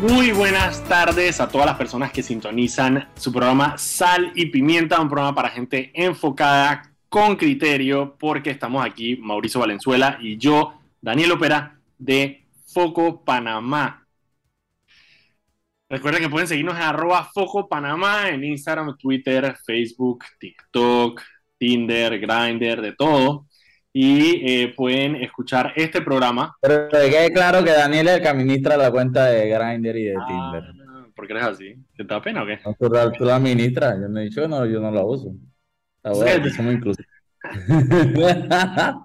Muy buenas tardes a todas las personas que sintonizan su programa Sal y Pimienta, un programa para gente enfocada con criterio, porque estamos aquí Mauricio Valenzuela y yo, Daniel Opera, de Foco Panamá. Recuerden que pueden seguirnos en arroba Foco Panamá en Instagram, Twitter, Facebook, TikTok, Tinder, Grindr, de todo. Y eh, pueden escuchar este programa. Pero que quede claro que Daniel es el que administra la cuenta de Grindr y de Ah, Tinder. ¿Por qué eres así? ¿Te da pena o qué? No, tú, la- tú la administras. Yo no he dicho que no, yo no la uso. Está Sí. bueno, que somos inclusivos.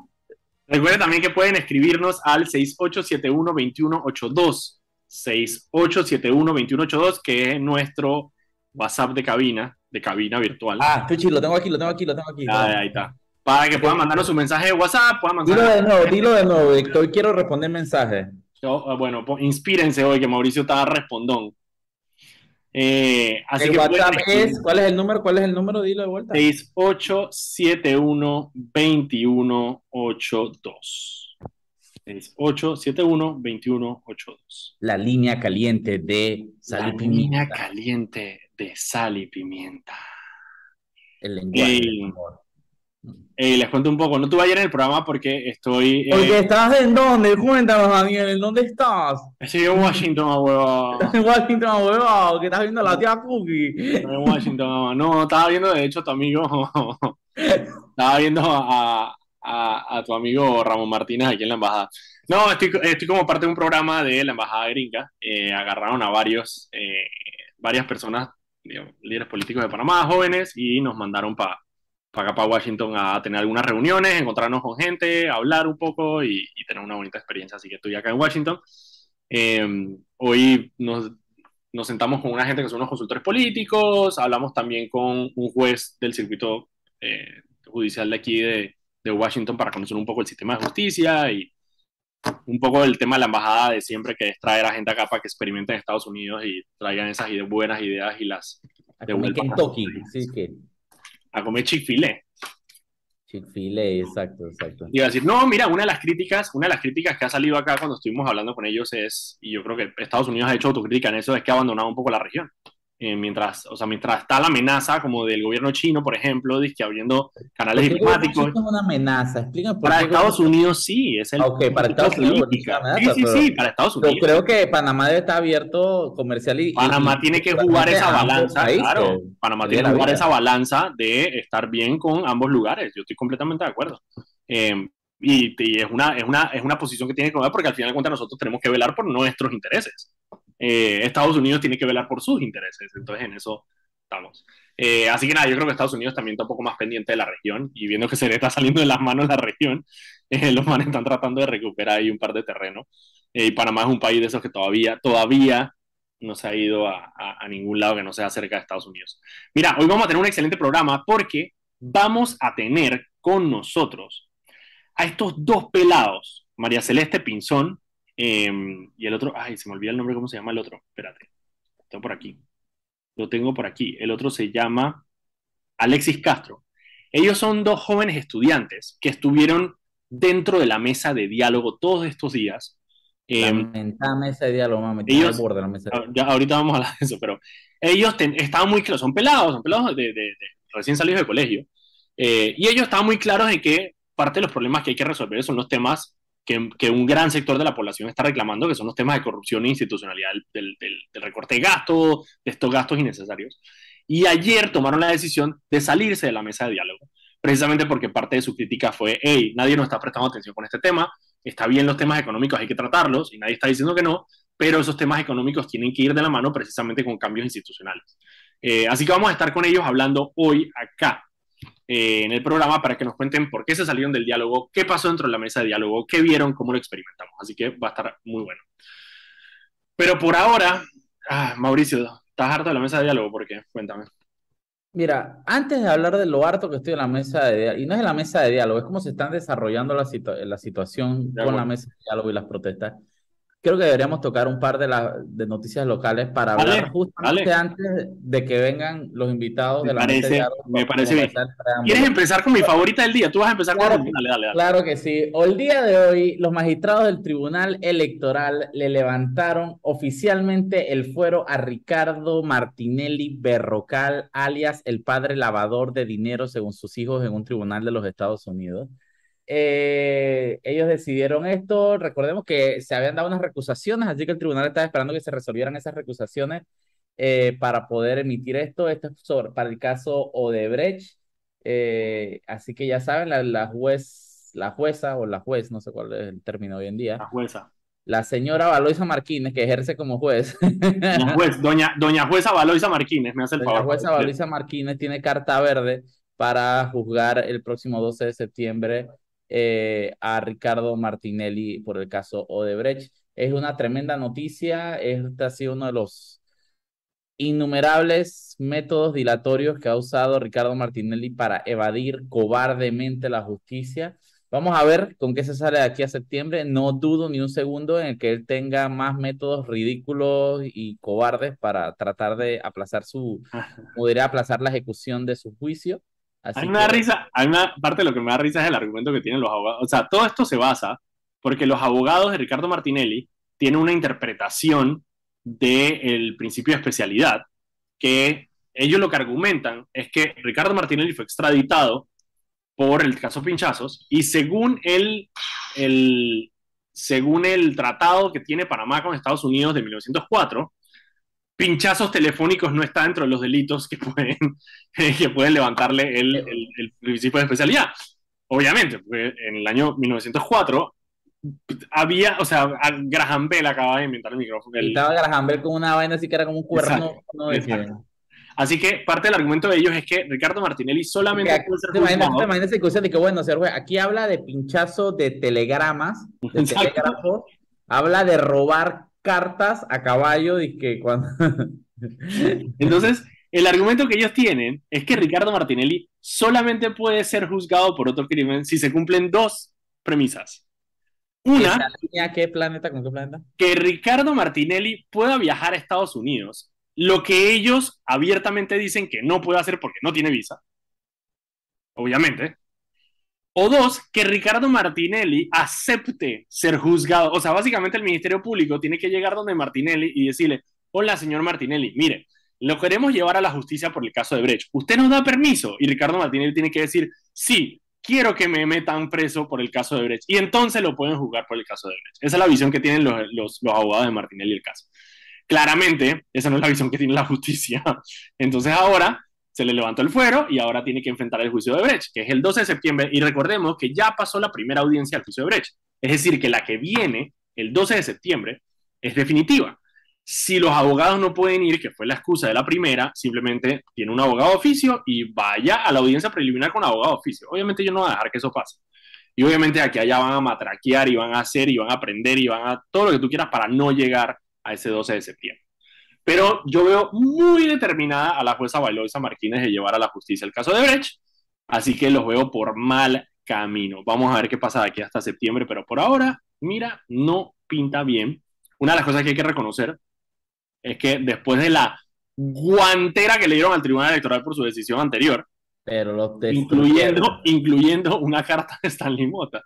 Recuerden también que pueden escribirnos al 6871-2182. 6871-2182, que es nuestro WhatsApp de cabina, de cabina virtual. ah, Tuchi, lo tengo aquí, lo tengo aquí, lo tengo aquí. Ah, ahí está. Para que puedan mandarnos su mensaje de WhatsApp, puedan Dilo mandar. de nuevo, dilo de nuevo, que hoy quiero responder mensajes. Yo, ah, bueno, pues, inspírense hoy que Mauricio estaba respondón. Eh, así el que WhatsApp es, ¿cuál es el número? ¿Cuál es el número? Dilo de vuelta. 6871-2182. 6871-2182. La línea caliente de sal La y pimienta. línea caliente de sal y pimienta. El lenguaje del amor. Eh, les cuento un poco, no estuve ayer en el programa porque estoy, eh, Porque estás en dónde? Cuéntanos, Daniel, ¿en dónde estás? estoy en Washington, a huevo. En Washington, huevado, que estás viendo a la tía Cookie. Estoy en Washington, mamá. No, estaba viendo de hecho a tu amigo, estaba viendo a, a- a tu amigo Ramón Martínez aquí en la embajada. No, estoy, estoy como parte de un programa de la embajada gringa. Eh, agarraron a varios, eh, varias personas, digamos, líderes políticos de Panamá, jóvenes, y nos mandaron para acá, para Washington, a tener algunas reuniones, encontrarnos con gente, hablar un poco y, y tener una bonita experiencia. Así que estoy acá en Washington. Eh, hoy nos, nos sentamos con una gente que son unos consultores políticos, hablamos también con un juez del circuito eh, judicial de aquí de, de Washington para conocer un poco el sistema de justicia y un poco el tema de la embajada de siempre, que es traer a gente acá para que experimenten en Estados Unidos y traigan esas buenas ideas y las de Kentucky, sí que. A comer Chick-fil-A. Chick-fil-A, exacto, exacto. Iba a decir, no, mira, una de las críticas, una de las críticas que ha salido acá cuando estuvimos hablando con ellos es, y yo creo que Estados Unidos ha hecho autocrítica en eso, es que ha abandonado un poco la región. Eh, mientras, o sea, mientras está la amenaza como del gobierno chino, por ejemplo, que abriendo canales ¿Por qué diplomáticos. Es una amenaza? Explícame por Para qué Estados Unidos sí, es el ok, para Estados Unidos, bueno, Sí, sí, amenaza, sí, para Estados Yo Unidos. creo que Panamá debe estar abierto comercial y. Panamá y- tiene que jugar esa balanza, países. claro. Panamá tiene que jugar vida. esa balanza de estar bien con ambos lugares. Yo estoy completamente de acuerdo. Eh, y, y es, una, es, una, es una posición que tiene que jugar porque al final de cuentas nosotros tenemos que velar por nuestros intereses. Eh, Estados Unidos tiene que velar por sus intereses. Entonces en eso estamos. Eh, así que nada, yo creo que Estados Unidos también está un poco más pendiente de la región y viendo que se le está saliendo de las manos la región, eh, los manes están tratando de recuperar ahí un par de terreno. Y Panamá es un país de esos que todavía, todavía no se ha ido a, a- a ningún lado que no sea cerca de Estados Unidos. Mira, hoy vamos a tener un excelente programa porque vamos a tener con nosotros a estos dos pelados, María Celeste Pinzón eh, y el otro, ay, se me olvida el nombre, ¿cómo se llama el otro? Espérate, lo tengo por aquí. Lo tengo por aquí. El otro se llama Alexis Castro. Ellos son dos jóvenes estudiantes que estuvieron dentro de la mesa de diálogo todos estos días. Eh, Lamentame ese diálogo, mami. ellos- borde de la mesa. Ah, ya, ahorita vamos a hablar de eso, pero ellos ten- estaban muy claros, son pelados, son pelados de, de- de- recién salidos del colegio, eh, y ellos estaban muy claros en que parte de los problemas que hay que resolver son los temas que, que un gran sector de la población está reclamando, que son los temas de corrupción e institucionalidad, del, del- del recorte de gastos, de estos gastos innecesarios. Y ayer tomaron la decisión de salirse de la mesa de diálogo, precisamente porque parte de su crítica fue, hey, nadie nos está prestando atención con este tema, está bien los temas económicos, hay que tratarlos, y nadie está diciendo que no, pero esos temas económicos tienen que ir de la mano precisamente con cambios institucionales. Eh, así que vamos a estar con ellos hablando hoy acá eh, en el programa para que nos cuenten por qué se salieron del diálogo, qué pasó dentro de la mesa de diálogo, qué vieron, cómo lo experimentamos. Así que va a estar muy bueno. Pero por ahora, ah, Mauricio, ¿estás harto de la mesa de diálogo? ¿Por qué? Cuéntame. Mira, antes de hablar de lo harto que estoy en la mesa de diálogo, y no es en la mesa de diálogo, es cómo se están desarrollando la, situa- la situación con la mesa de diálogo y las protestas. Creo que deberíamos tocar un par de, la, de noticias locales para hablar justamente antes de que vengan los invitados de la parece, Me parece bien. ¿Quieres empezar con mi favorita del día? Tú vas a empezar con dale, dale, dale. Claro que sí. El día de hoy, los magistrados del Tribunal Electoral le levantaron oficialmente el fuero a Ricardo Martinelli Berrocal, alias el padre lavador de dinero, según sus hijos, en un tribunal de los Estados Unidos. Eh, ellos decidieron esto. Recordemos que se habían dado unas recusaciones, así que el tribunal estaba esperando que se resolvieran esas recusaciones eh, para poder emitir esto. Esto es sobre, para el caso Odebrecht. Eh, así que ya saben, la, la, juez, la jueza o la juez, no sé cuál es el término hoy en día. La jueza. La señora Valoisa Martínez, que ejerce como juez. juez doña, doña jueza Valoisa Martínez, me hace el doña favor. jueza Valoisa Martínez tiene carta verde para juzgar el próximo 12 de septiembre eh, a Ricardo Martinelli por el caso Odebrecht. Es una tremenda noticia. Este ha sido uno de los innumerables métodos dilatorios que ha usado Ricardo Martinelli para evadir cobardemente la justicia. Vamos a ver con qué se sale de aquí a septiembre. No dudo ni un segundo en el que él tenga más métodos ridículos y cobardes para tratar de aplazar su, aplazar la ejecución de su juicio hay una risa, hay una parte de lo que me da risa es el argumento que tienen los abogados. O sea, todo esto se basa porque los abogados de Ricardo Martinelli tienen una interpretación del principio de especialidad que ellos lo que argumentan es que Ricardo Martinelli fue extraditado por el caso Pinchazos y según el, el, según el tratado que tiene Panamá con Estados Unidos de 1904, pinchazos telefónicos no está dentro de los delitos que pueden, que pueden levantarle el, el, principio de especialidad. Obviamente, en el año 1904 había, o sea, Graham Bell acababa de inventar el micrófono. Estaba Graham Bell con una vaina así que era como un cuerno. Así que parte del argumento de ellos es que Ricardo Martinelli solamente puede ser juzgado. Imagínate de que, bueno, aquí habla de pinchazo de telegramas, de telégrafo, habla de robar cartas a caballo y que cuando... Entonces, el argumento que ellos tienen es que Ricardo Martinelli solamente puede ser juzgado por otro crimen si se cumplen dos premisas. Una, ¿qué planeta con qué planeta? Que Ricardo Martinelli pueda viajar a Estados Unidos, lo que ellos abiertamente dicen que no puede hacer porque no tiene visa. Obviamente. O dos, que Ricardo Martinelli acepte ser juzgado. O sea, básicamente el Ministerio Público tiene que llegar donde Martinelli y decirle, hola, señor Martinelli, mire, lo queremos llevar a la justicia por el caso de Brecht. ¿Usted nos da permiso? Y Ricardo Martinelli tiene que decir, sí, quiero que me metan preso por el caso de Brecht. Y entonces lo pueden juzgar por el caso de Brecht. Esa es la visión que tienen los, los, abogados de Martinelli el caso. Claramente, esa no es la visión que tiene la justicia. Entonces ahora se le levantó el fuero y ahora tiene que enfrentar el juicio de Brecht, que es el 12 de septiembre, y recordemos que ya pasó la primera audiencia al juicio de Brecht. Es decir, que la que viene el 12 de septiembre es definitiva. Si los abogados no pueden ir, que fue la excusa de la primera, simplemente tiene un abogado oficio y vaya a la audiencia preliminar con abogado oficio. Obviamente yo no voy a dejar que eso pase. Y obviamente aquí allá van a matraquear y van a hacer y van a aprender y van a todo lo que tú quieras para no llegar a ese 12 de septiembre. Pero yo veo muy determinada a la jueza Bailoisa Martínez de llevar a la justicia el caso de Brecht, así que los veo por mal camino. Vamos a ver qué pasa de aquí hasta septiembre, pero por ahora, mira, no pinta bien. Una de las cosas que hay que reconocer es que después de la guantera que le dieron al Tribunal Electoral por su decisión anterior, pero incluyendo, incluyendo una carta de Stanley Mota,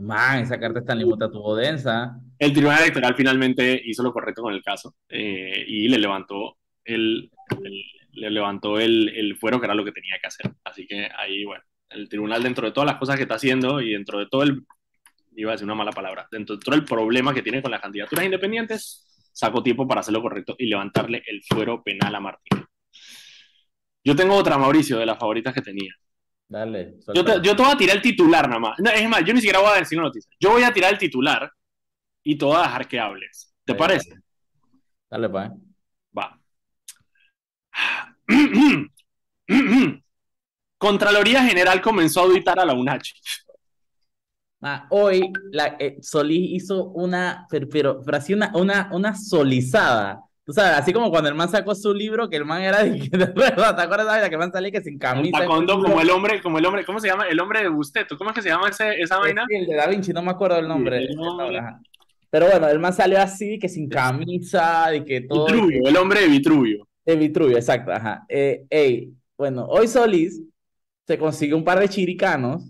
Man, esa carta está en limota tuvo densa. El Tribunal Electoral finalmente hizo lo correcto con el caso eh, y le levantó el, le levantó el, el, fuero que era lo que tenía que hacer. Así que ahí, bueno, el tribunal dentro de todas las cosas que está haciendo y dentro de todo el, iba a decir una mala palabra, dentro de todo el problema que tiene con las candidaturas independientes, sacó tiempo para hacer lo correcto y levantarle el fuero penal a Martín. Yo tengo otra, Mauricio, de las favoritas que tenía. Dale. Yo te, yo te, voy a tirar el titular nada más. es más, yo ni siquiera voy a decir una noticia. Yo voy a tirar el titular y te voy a dejar que hables. ¿Te parece? Dale, pa. Va. Contraloría General comenzó a auditar a la UNACH. Ah, hoy la, eh, Solís hizo una, pero, pero, así una, una, una solizada Tú sabes, así como cuando el man sacó su libro, que el man era de... ¿Te acuerdas de que el man salía que sin camisa? como el hombre, como el hombre, ¿cómo se llama? El hombre de Busteto. ¿Cómo es que se llama ese, esa vaina? el de Da Vinci, no me acuerdo el nombre. Pero bueno, el man salió así, que sin camisa, y que todo. Vitruvio, el hombre de Vitruvio. De Vitruvio, exacto, ajá. Eh, ey, bueno, hoy Solís se consiguió un par de chiricanos.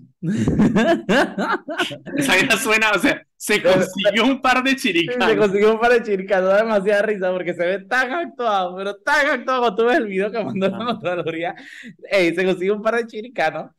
Esa idea suena, o sea, se consiguió un par de chiricanos. Se consiguió un par de chiricanos, da demasiada risa porque se ve tan actuado, pero tan actuado cuando tú ves el video que mandó la Contraloría. Ey, se consiguió un par de chiricanos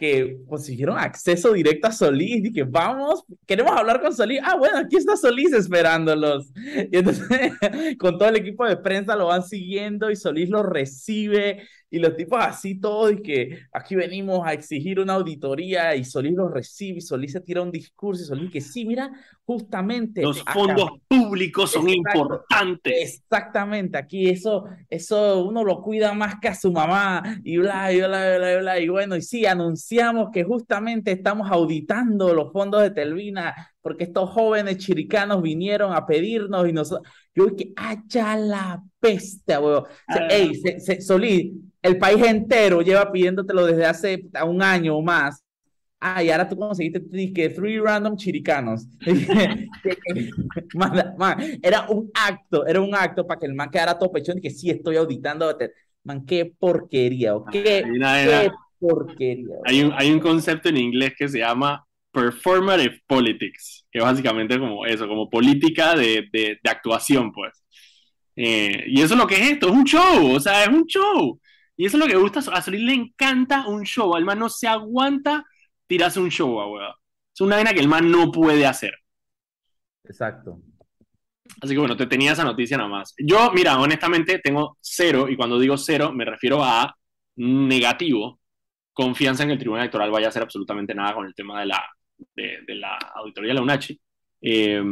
que consiguieron acceso directo a Solís y que vamos, queremos hablar con Solís. Ah, bueno, aquí está Solís esperándolos. Y entonces con todo el equipo de prensa lo van siguiendo y Solís los recibe y los tipos así todos, y que aquí venimos a exigir una auditoría, y Solís los recibe, y Solís se tira un discurso, y Solís que sí, mira, justamente... Los fondos públicos son importantes. Exactamente, aquí eso, eso uno lo cuida más que a su mamá, y bla, y bla, y bla, y bla, y bueno, y sí, anunciamos que justamente estamos auditando los fondos de Telvina, porque estos jóvenes chiricanos vinieron a pedirnos, y nosotros... Yo dije, ¡haya la peste, weón! O sea, ey, Solís, el país entero lleva pidiéndotelo desde hace un año o más. Ah, y ahora tú conseguiste que three random chiricanos. era un acto, era un acto para que el man quedara todo pechón y que sí estoy auditando. Man, qué porquería, o qué, porquería. Hay un, hay un concepto en inglés que se llama performative politics, que básicamente es como eso, como política de, de, actuación, pues. Eh, y eso es lo que es esto, es un show, o sea, es un show. Y eso es lo que gusta. A Solís le encanta un show. El man no se aguanta tirarse un show, weón. Es una vaina que el man no puede hacer. Exacto. Así que bueno, te tenía esa noticia nada más. Yo, mira, honestamente tengo cero, y cuando digo cero me refiero a negativo, confianza en que el Tribunal Electoral vaya a hacer absolutamente nada con el tema de la, de, la auditoría de la UNACHI, eh,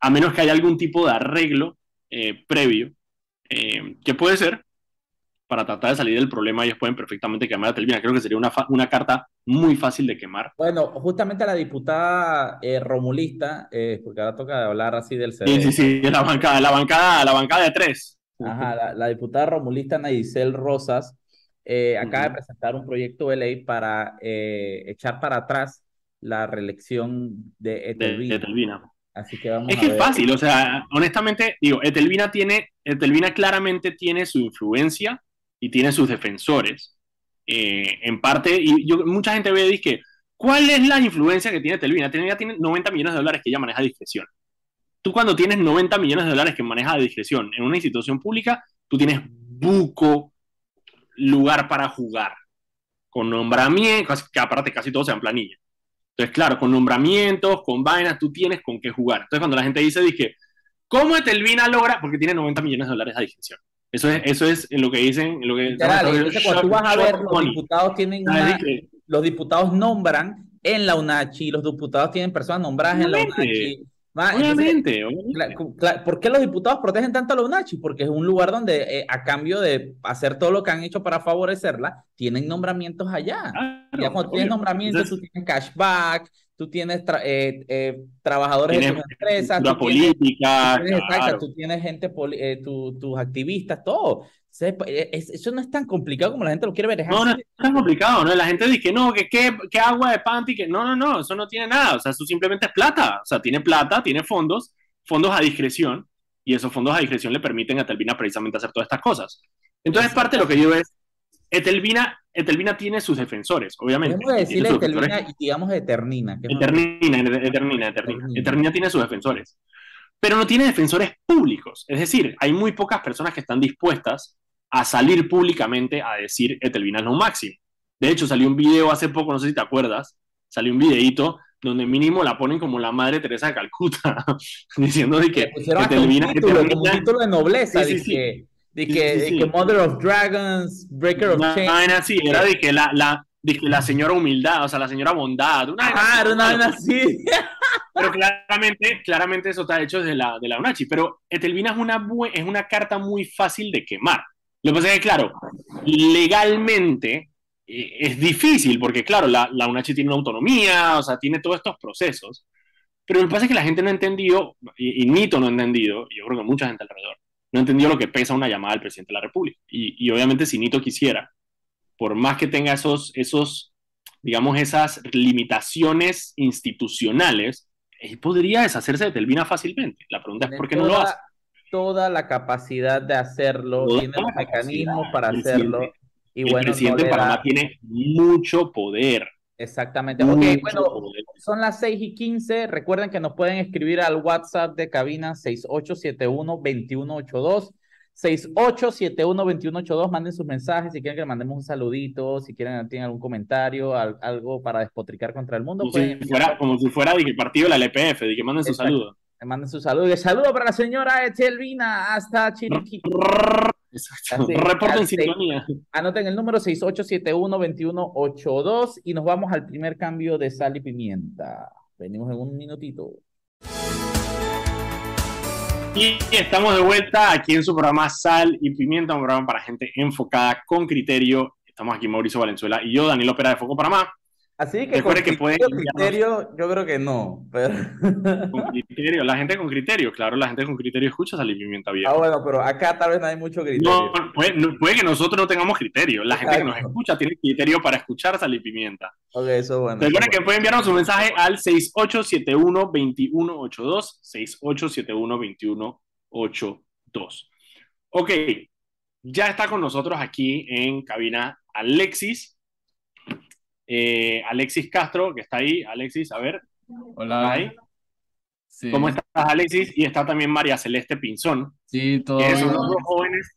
a menos que haya algún tipo de arreglo eh, previo, eh, que puede ser para tratar de salir del problema, ellos pueden perfectamente quemar a Telvina. Creo que sería una, una carta muy fácil de quemar. Bueno, justamente la diputada eh, romulista, eh, porque ahora toca hablar así del CD. Sí, sí, sí, la bancada, la bancada, la bancada de tres. Ajá, la, diputada romulista Nayicel Rosas eh, acaba de presentar un proyecto de ley para echar para atrás la reelección de Etelvina. Así que vamos es que es fácil, o sea, honestamente, digo, Etelvina tiene, Etelvina claramente tiene su influencia y tiene sus defensores. Eh, en parte, y yo, mucha gente ve y dice, ¿cuál es la influencia que tiene Telvina? Telvina tiene 90 millones de dólares que ella maneja a discreción. Tú cuando tienes 90 millones de dólares que maneja a discreción en una institución pública, tú tienes buco lugar para jugar. Con nombramientos, que aparte casi todos sean planilla. Entonces, claro, con nombramientos, con vainas, tú tienes con qué jugar. Entonces, cuando la gente dice, dice, ¿cómo Telvina logra? Porque tiene 90 millones de dólares a discreción. Eso es, eso es lo que dicen. Lo que, cuando tú vas a ver, los diputados tienen ah, los diputados nombran en la UNACHI, los diputados tienen personas nombradas en la UNACHI. Obviamente, ¿Por qué los diputados protegen tanto a la UNACHI? Porque es un lugar donde, eh, a cambio de hacer todo lo que han hecho para favorecerla, tienen nombramientos allá. ya cuando tienes nombramientos, tú tienes cashback, tú tienes eh, eh, trabajadores de empresas. La política. tú tienes gente, eh, tus activistas, todo. Eso no es tan complicado como la gente lo quiere ver. no, no es tan complicado, ¿no? La gente dice que no, que qué agua de panty, que no, no, no, eso no tiene nada. O sea, eso simplemente es plata. O sea, tiene plata, tiene fondos, fondos a discreción, y esos fondos a discreción le permiten a Telvina precisamente hacer todas estas cosas. Entonces, parte de lo que yo es, Etelvina Etelvina tiene sus defensores, obviamente. Podemos decirle Etelvina y digamos Eternina. Eternina, Eternina, Eternina, Eternina. tiene sus defensores, pero no tiene defensores públicos. Es decir, hay muy pocas personas que están dispuestas a salir públicamente a decir Etelvina es lo máximo. De hecho, salió un video hace poco, no sé si te acuerdas, salió un videito donde mínimo la ponen como la madre Teresa de Calcuta, diciendo de que Etelvina, un título, un título de nobleza, sí, sí, de que, Mother of Dragons, Breaker of Chains. sí, era de que la, la, de que la señora humildad, o sea, la señora bondad. Una ah, una así. Pero claramente, claramente eso está hecho desde la, de la UNACHI. Pero Etelvina es una, es una carta muy fácil de quemar. Lo que pasa es que, claro, legalmente eh, es difícil, porque, claro, la, la UNACHI tiene una autonomía, o sea, tiene todos estos procesos. Pero lo que pasa es que la gente no ha entendido, y, y Nito no ha entendido, y yo creo que mucha gente alrededor, no entendió lo que pesa una llamada al presidente de la República. Y, obviamente si Nito quisiera, por más que tenga esos, esos, digamos, esas limitaciones institucionales, él podría deshacerse de Telvina fácilmente. La pregunta es por qué no lo hace. Toda la capacidad de hacerlo, tiene los mecanismos para hacerlo. y el bueno, presidente de Panamá tiene mucho poder. Exactamente. ok, bueno, son las 6 y 15. Recuerden que nos pueden escribir al WhatsApp de cabina 6871-2182. 6871-2182, manden sus mensajes si quieren que le mandemos un saludito, si quieren tienen algún comentario, algo para despotricar contra el mundo. Como, si, fuera, como si fuera de partido de la LPF, de que manden su saludo. Que manden su saludo. Saludo para la señora Echelvina hasta Chiriquí. Reporten en sintonía. Anoten el número 6871-2182 y nos vamos al primer cambio de sal y pimienta. Venimos en un minutito. Y estamos de vuelta aquí en su programa Sal y Pimienta, un programa para gente enfocada con criterio. Estamos aquí Mauricio Valenzuela y yo, Daniel Opera de Foco Panamá. Así que con que criterio, yo creo que no. Pero... Con criterio, la gente con criterio, claro, la gente con criterio escucha Sal y Pimienta bien. Ah, bueno, pero acá tal vez no hay mucho criterio. No, puede, que nosotros no tengamos criterio. La gente que nos escucha tiene criterio para escuchar Sal y Pimienta. Ok, eso bueno. Recuerden que pueden enviarnos un mensaje al 6871-2182. 6871-2182. Ok, ya está con nosotros aquí en cabina Alexis. Eh, Alexis Castro, que está ahí. Alexis, a ver. Hola. ¿Cómo estás, Alexis? Y está también María Celeste Pinzón. Sí, todos. son los dos jóvenes,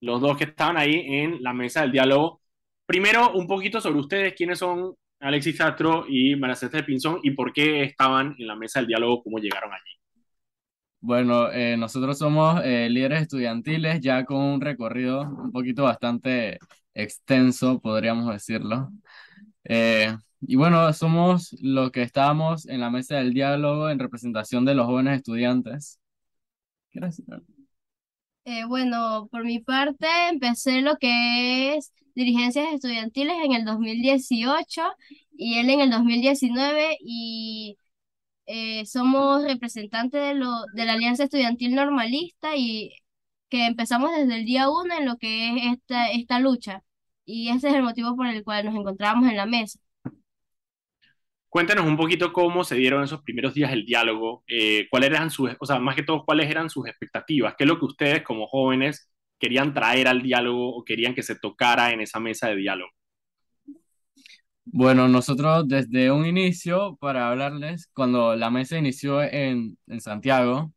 los dos que estaban ahí en la mesa del diálogo. Primero, un poquito sobre ustedes, quiénes son Alexis Castro y María Celeste Pinzón y por qué estaban en la mesa del diálogo, cómo llegaron allí. Bueno, eh, nosotros somos eh, líderes estudiantiles ya con un recorrido un poquito bastante extenso, podríamos decirlo. Eh, y bueno, somos los que estamos en la mesa del diálogo en representación de los jóvenes estudiantes. Gracias. Eh, bueno, por mi parte, empecé lo que es dirigencias estudiantiles en el 2018 y él en el 2019 y eh, somos representantes de, lo, de la Alianza Estudiantil Normalista y que empezamos desde el día uno en lo que es esta, esta lucha y ese es el motivo por el cual nos encontrábamos en la mesa. Cuéntanos un poquito cómo se dieron esos primeros días el diálogo, eh, cuáles eran sus, o sea, más que todo, cuáles eran sus expectativas, qué es lo que ustedes como jóvenes querían traer al diálogo o querían que se tocara en esa mesa de diálogo. Bueno, nosotros desde un inicio, para hablarles, cuando la mesa inició en, en Santiago,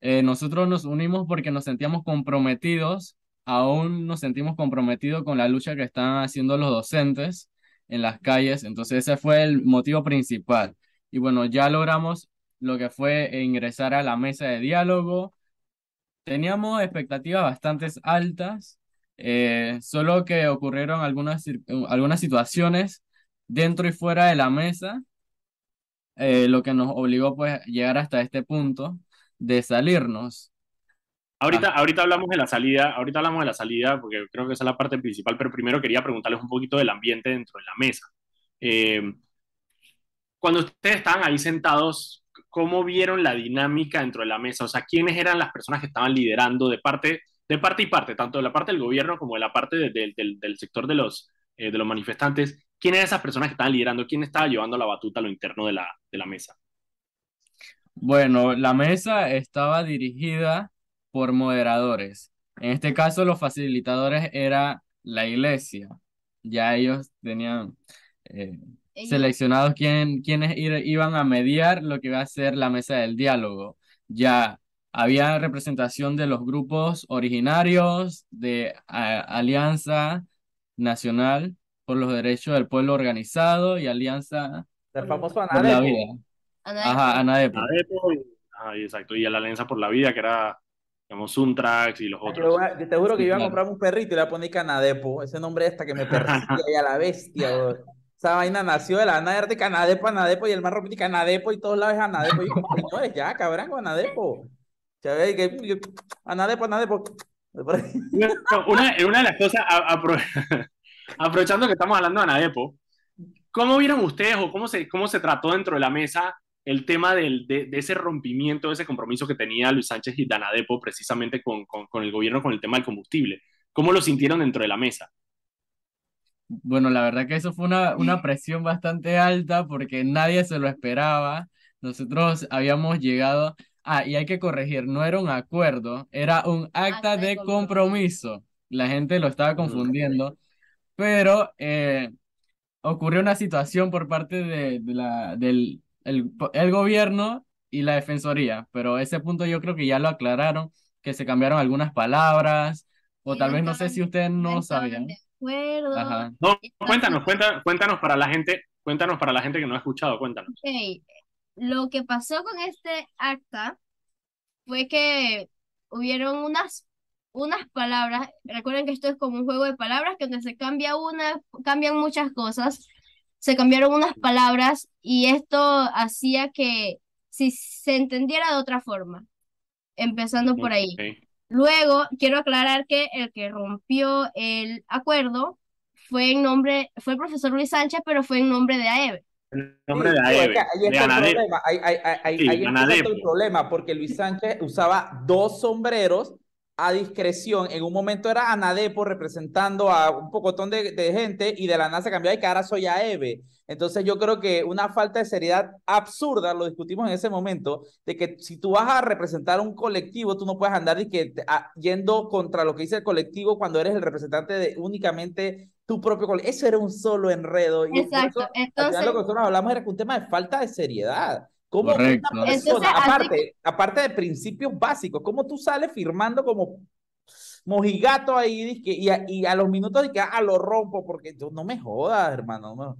eh, nosotros nos unimos porque nos sentíamos comprometidos aún nos sentimos comprometidos con la lucha que están haciendo los docentes en las calles, entonces ese fue el motivo principal. Y bueno, ya logramos lo que fue ingresar a la mesa de diálogo. Teníamos expectativas bastante altas, eh, solo que ocurrieron algunas, algunas situaciones dentro y fuera de la mesa, eh, lo que nos obligó pues llegar hasta este punto de salirnos. Ahorita, ah. ahorita hablamos de la salida, ahorita hablamos de la salida porque creo que esa es la parte principal, pero primero quería preguntarles un poquito del ambiente dentro de la mesa. Eh, cuando ustedes estaban ahí sentados, ¿cómo vieron la dinámica dentro de la mesa? O sea, ¿quiénes eran las personas que estaban liderando de parte, de parte y parte, tanto de la parte del gobierno como de la parte del, del, sector de los, eh, de los manifestantes? ¿Quiénes eran esas personas que estaban liderando? ¿Quién estaba llevando la batuta a lo interno de la, de la mesa? Bueno, la mesa estaba dirigida por moderadores. En este caso, los facilitadores era la iglesia. Ya ellos tenían eh, seleccionados quién, quiénes iban a mediar lo que iba a ser la mesa del diálogo. Ya había representación de los grupos originarios de Alianza Nacional por los Derechos del Pueblo Organizado y Alianza del famoso Anadepo. Ajá, Anadepo. exacto. Y la Alianza por la Vida, que era digamos, Untrax y los otros. Yo, te juro que iba a comprar un perrito y le voy a poner Canadepo, ese nombre esta que me y a la bestia, Esa vaina nació de la nada de Canadepo, Anadepo y el más rápido Canadepo y todos lados es Anadepo. Y yo, señores, ya, cabrón, Anadepo. Que, Anadepo, Anadepo. Una, una de las cosas, aprovechando que estamos hablando de Anadepo, ¿cómo vieron ustedes o cómo se, cómo se trató dentro de la mesa el tema del, de, ese rompimiento, de ese compromiso que tenía Luis Sánchez y Danadepo precisamente con, con, el gobierno con el tema del combustible. ¿Cómo lo sintieron dentro de la mesa? Bueno, la verdad que eso fue una, una presión bastante alta porque nadie se lo esperaba. nosotros habíamos llegado, ah, y hay que corregir, no era un acuerdo, era un acta de compromiso. La gente lo estaba confundiendo, pero eh, ocurrió una situación por parte de, la, del el, el gobierno y la defensoría, pero ese punto yo creo que ya lo aclararon, que se cambiaron algunas palabras, o tal vez no sé si ustedes no sabían. De acuerdo. Ajá. No, cuéntanos, cuéntanos, cuéntanos para la gente, cuéntanos para la gente que no ha escuchado, cuéntanos. Ok, Lo que pasó con este acta fue que hubieron unas, unas palabras, recuerden que esto es como un juego de palabras que donde se cambia una, cambian muchas cosas, se cambiaron unas palabras y esto hacía que si se entendiera de otra forma, empezando por ahí. Ok. Luego, quiero aclarar que el que rompió el acuerdo fue en nombre, fue el profesor Luis Sánchez, pero fue en nombre de AEB. El nombre Sí, de AEB, que ahí de está el Anadep. problema. Ahí, ahí, ahí, Sí, ahí todo el problema, porque Luis Sánchez usaba dos sombreros a discreción. En un momento era Anadepo representando a un pocotón de, de gente y de la nada se cambió y que ahora soy AEB. Entonces yo creo que una falta de seriedad absurda, lo discutimos en ese momento, de que si tú vas a representar un colectivo, tú no puedes andar y que, a- yendo contra lo que dice el colectivo cuando eres el representante de únicamente tu propio colectivo. Eso era un solo enredo. Y Exacto. eso, al final Entonces, lo que nosotros hablamos era que un tema de falta de seriedad. ¿Cómo Correcto. una persona, Entonces, aparte, aparte de principios básicos, cómo tú sales firmando como mojigato ahí y, a, y a los minutos de que ah, lo rompo porque tú no me jodas, hermano. No.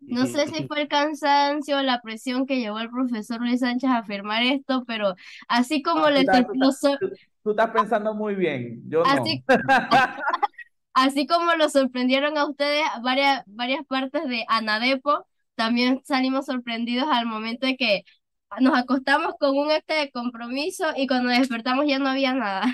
No sé si fue el cansancio o la presión que llevó al profesor Luis Sánchez a firmar esto, pero así como Ah, les tú estás- tú Tú, pensando muy bien, yo no. así, así como lo sorprendieron a ustedes varias, varias partes de Anadepo, también salimos sorprendidos al momento de que nos acostamos con un acta de compromiso y cuando despertamos ya no había nada.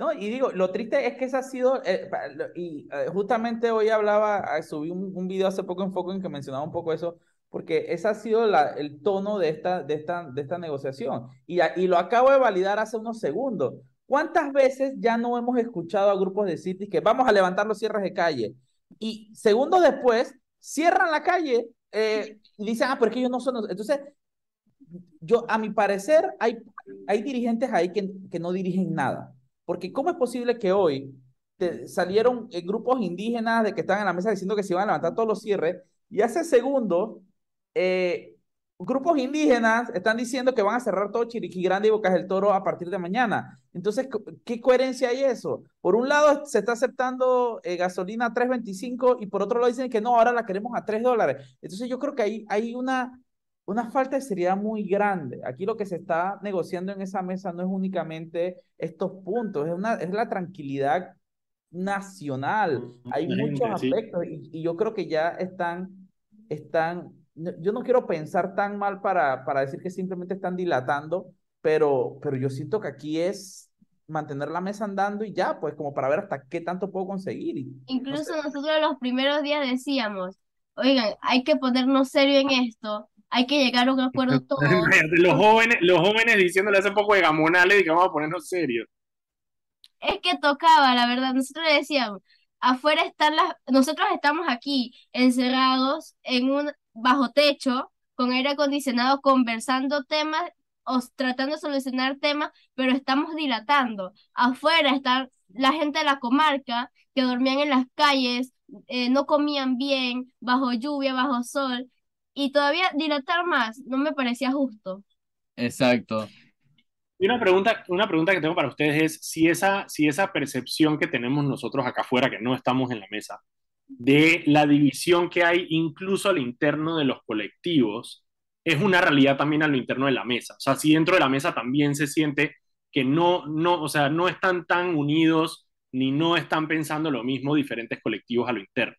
No, y digo, lo triste es que ese ha sido, eh, y eh, justamente hoy hablaba, ah, subí un, video hace poco en Foco en que mencionaba un poco eso, porque ese ha sido la, el tono de esta, de esta, de esta negociación. Y, y lo acabo de validar hace unos segundos. ¿Cuántas veces ya no hemos escuchado a grupos de cities que vamos a levantar los cierres de calle? Y segundos después, cierran la calle eh, y dicen, ah, pero ellos no son... Entonces, yo, a mi parecer, hay, hay dirigentes ahí que, que no dirigen nada. Porque ¿cómo es posible que hoy salieron eh, grupos indígenas de que estaban en la mesa diciendo que se iban a levantar todos los cierres y hace segundos eh, grupos indígenas están diciendo que van a cerrar todo Chiriquí Grande y Bocas del Toro a partir de mañana? Entonces, ¿qué coherencia hay eso? Por un lado se está aceptando eh, gasolina a 3.25 y por otro lado dicen que no, ahora la queremos a 3 dólares. Entonces yo creo que ahí hay una, una falta de seriedad muy grande. Aquí lo que se está negociando en esa mesa no es únicamente estos puntos, es, una, es la tranquilidad nacional. Hay muchos aspectos y, y yo creo que ya están, están, yo no quiero pensar tan mal para, para decir que simplemente están dilatando, pero, pero yo siento que aquí es mantener la mesa andando y ya, pues como para ver hasta qué tanto puedo conseguir. Y, no Incluso sé. nosotros los primeros días decíamos, oigan, hay que ponernos serio en esto, hay que llegar a un acuerdo todos. Los jóvenes, los jóvenes diciéndole hace poco de gamonales y que vamos a ponernos serios. Es que tocaba, la verdad. Nosotros le decíamos, afuera están las, nosotros estamos aquí encerrados en un bajo techo, con aire acondicionado, conversando temas o tratando de solucionar temas, pero estamos dilatando. Afuera está la gente de la comarca que dormían en las calles, eh, no comían bien, bajo lluvia, bajo sol, y todavía dilatar más no me parecía justo. Exacto. Y una pregunta, una pregunta que tengo para ustedes es si esa, si esa percepción que tenemos nosotros acá afuera, que no estamos en la mesa, de la división que hay incluso al interno de los colectivos, es una realidad también a lo interno de la mesa. O sea, si dentro de la mesa también se siente que no, no, o sea, no están tan unidos ni no están pensando lo mismo diferentes colectivos a lo interno.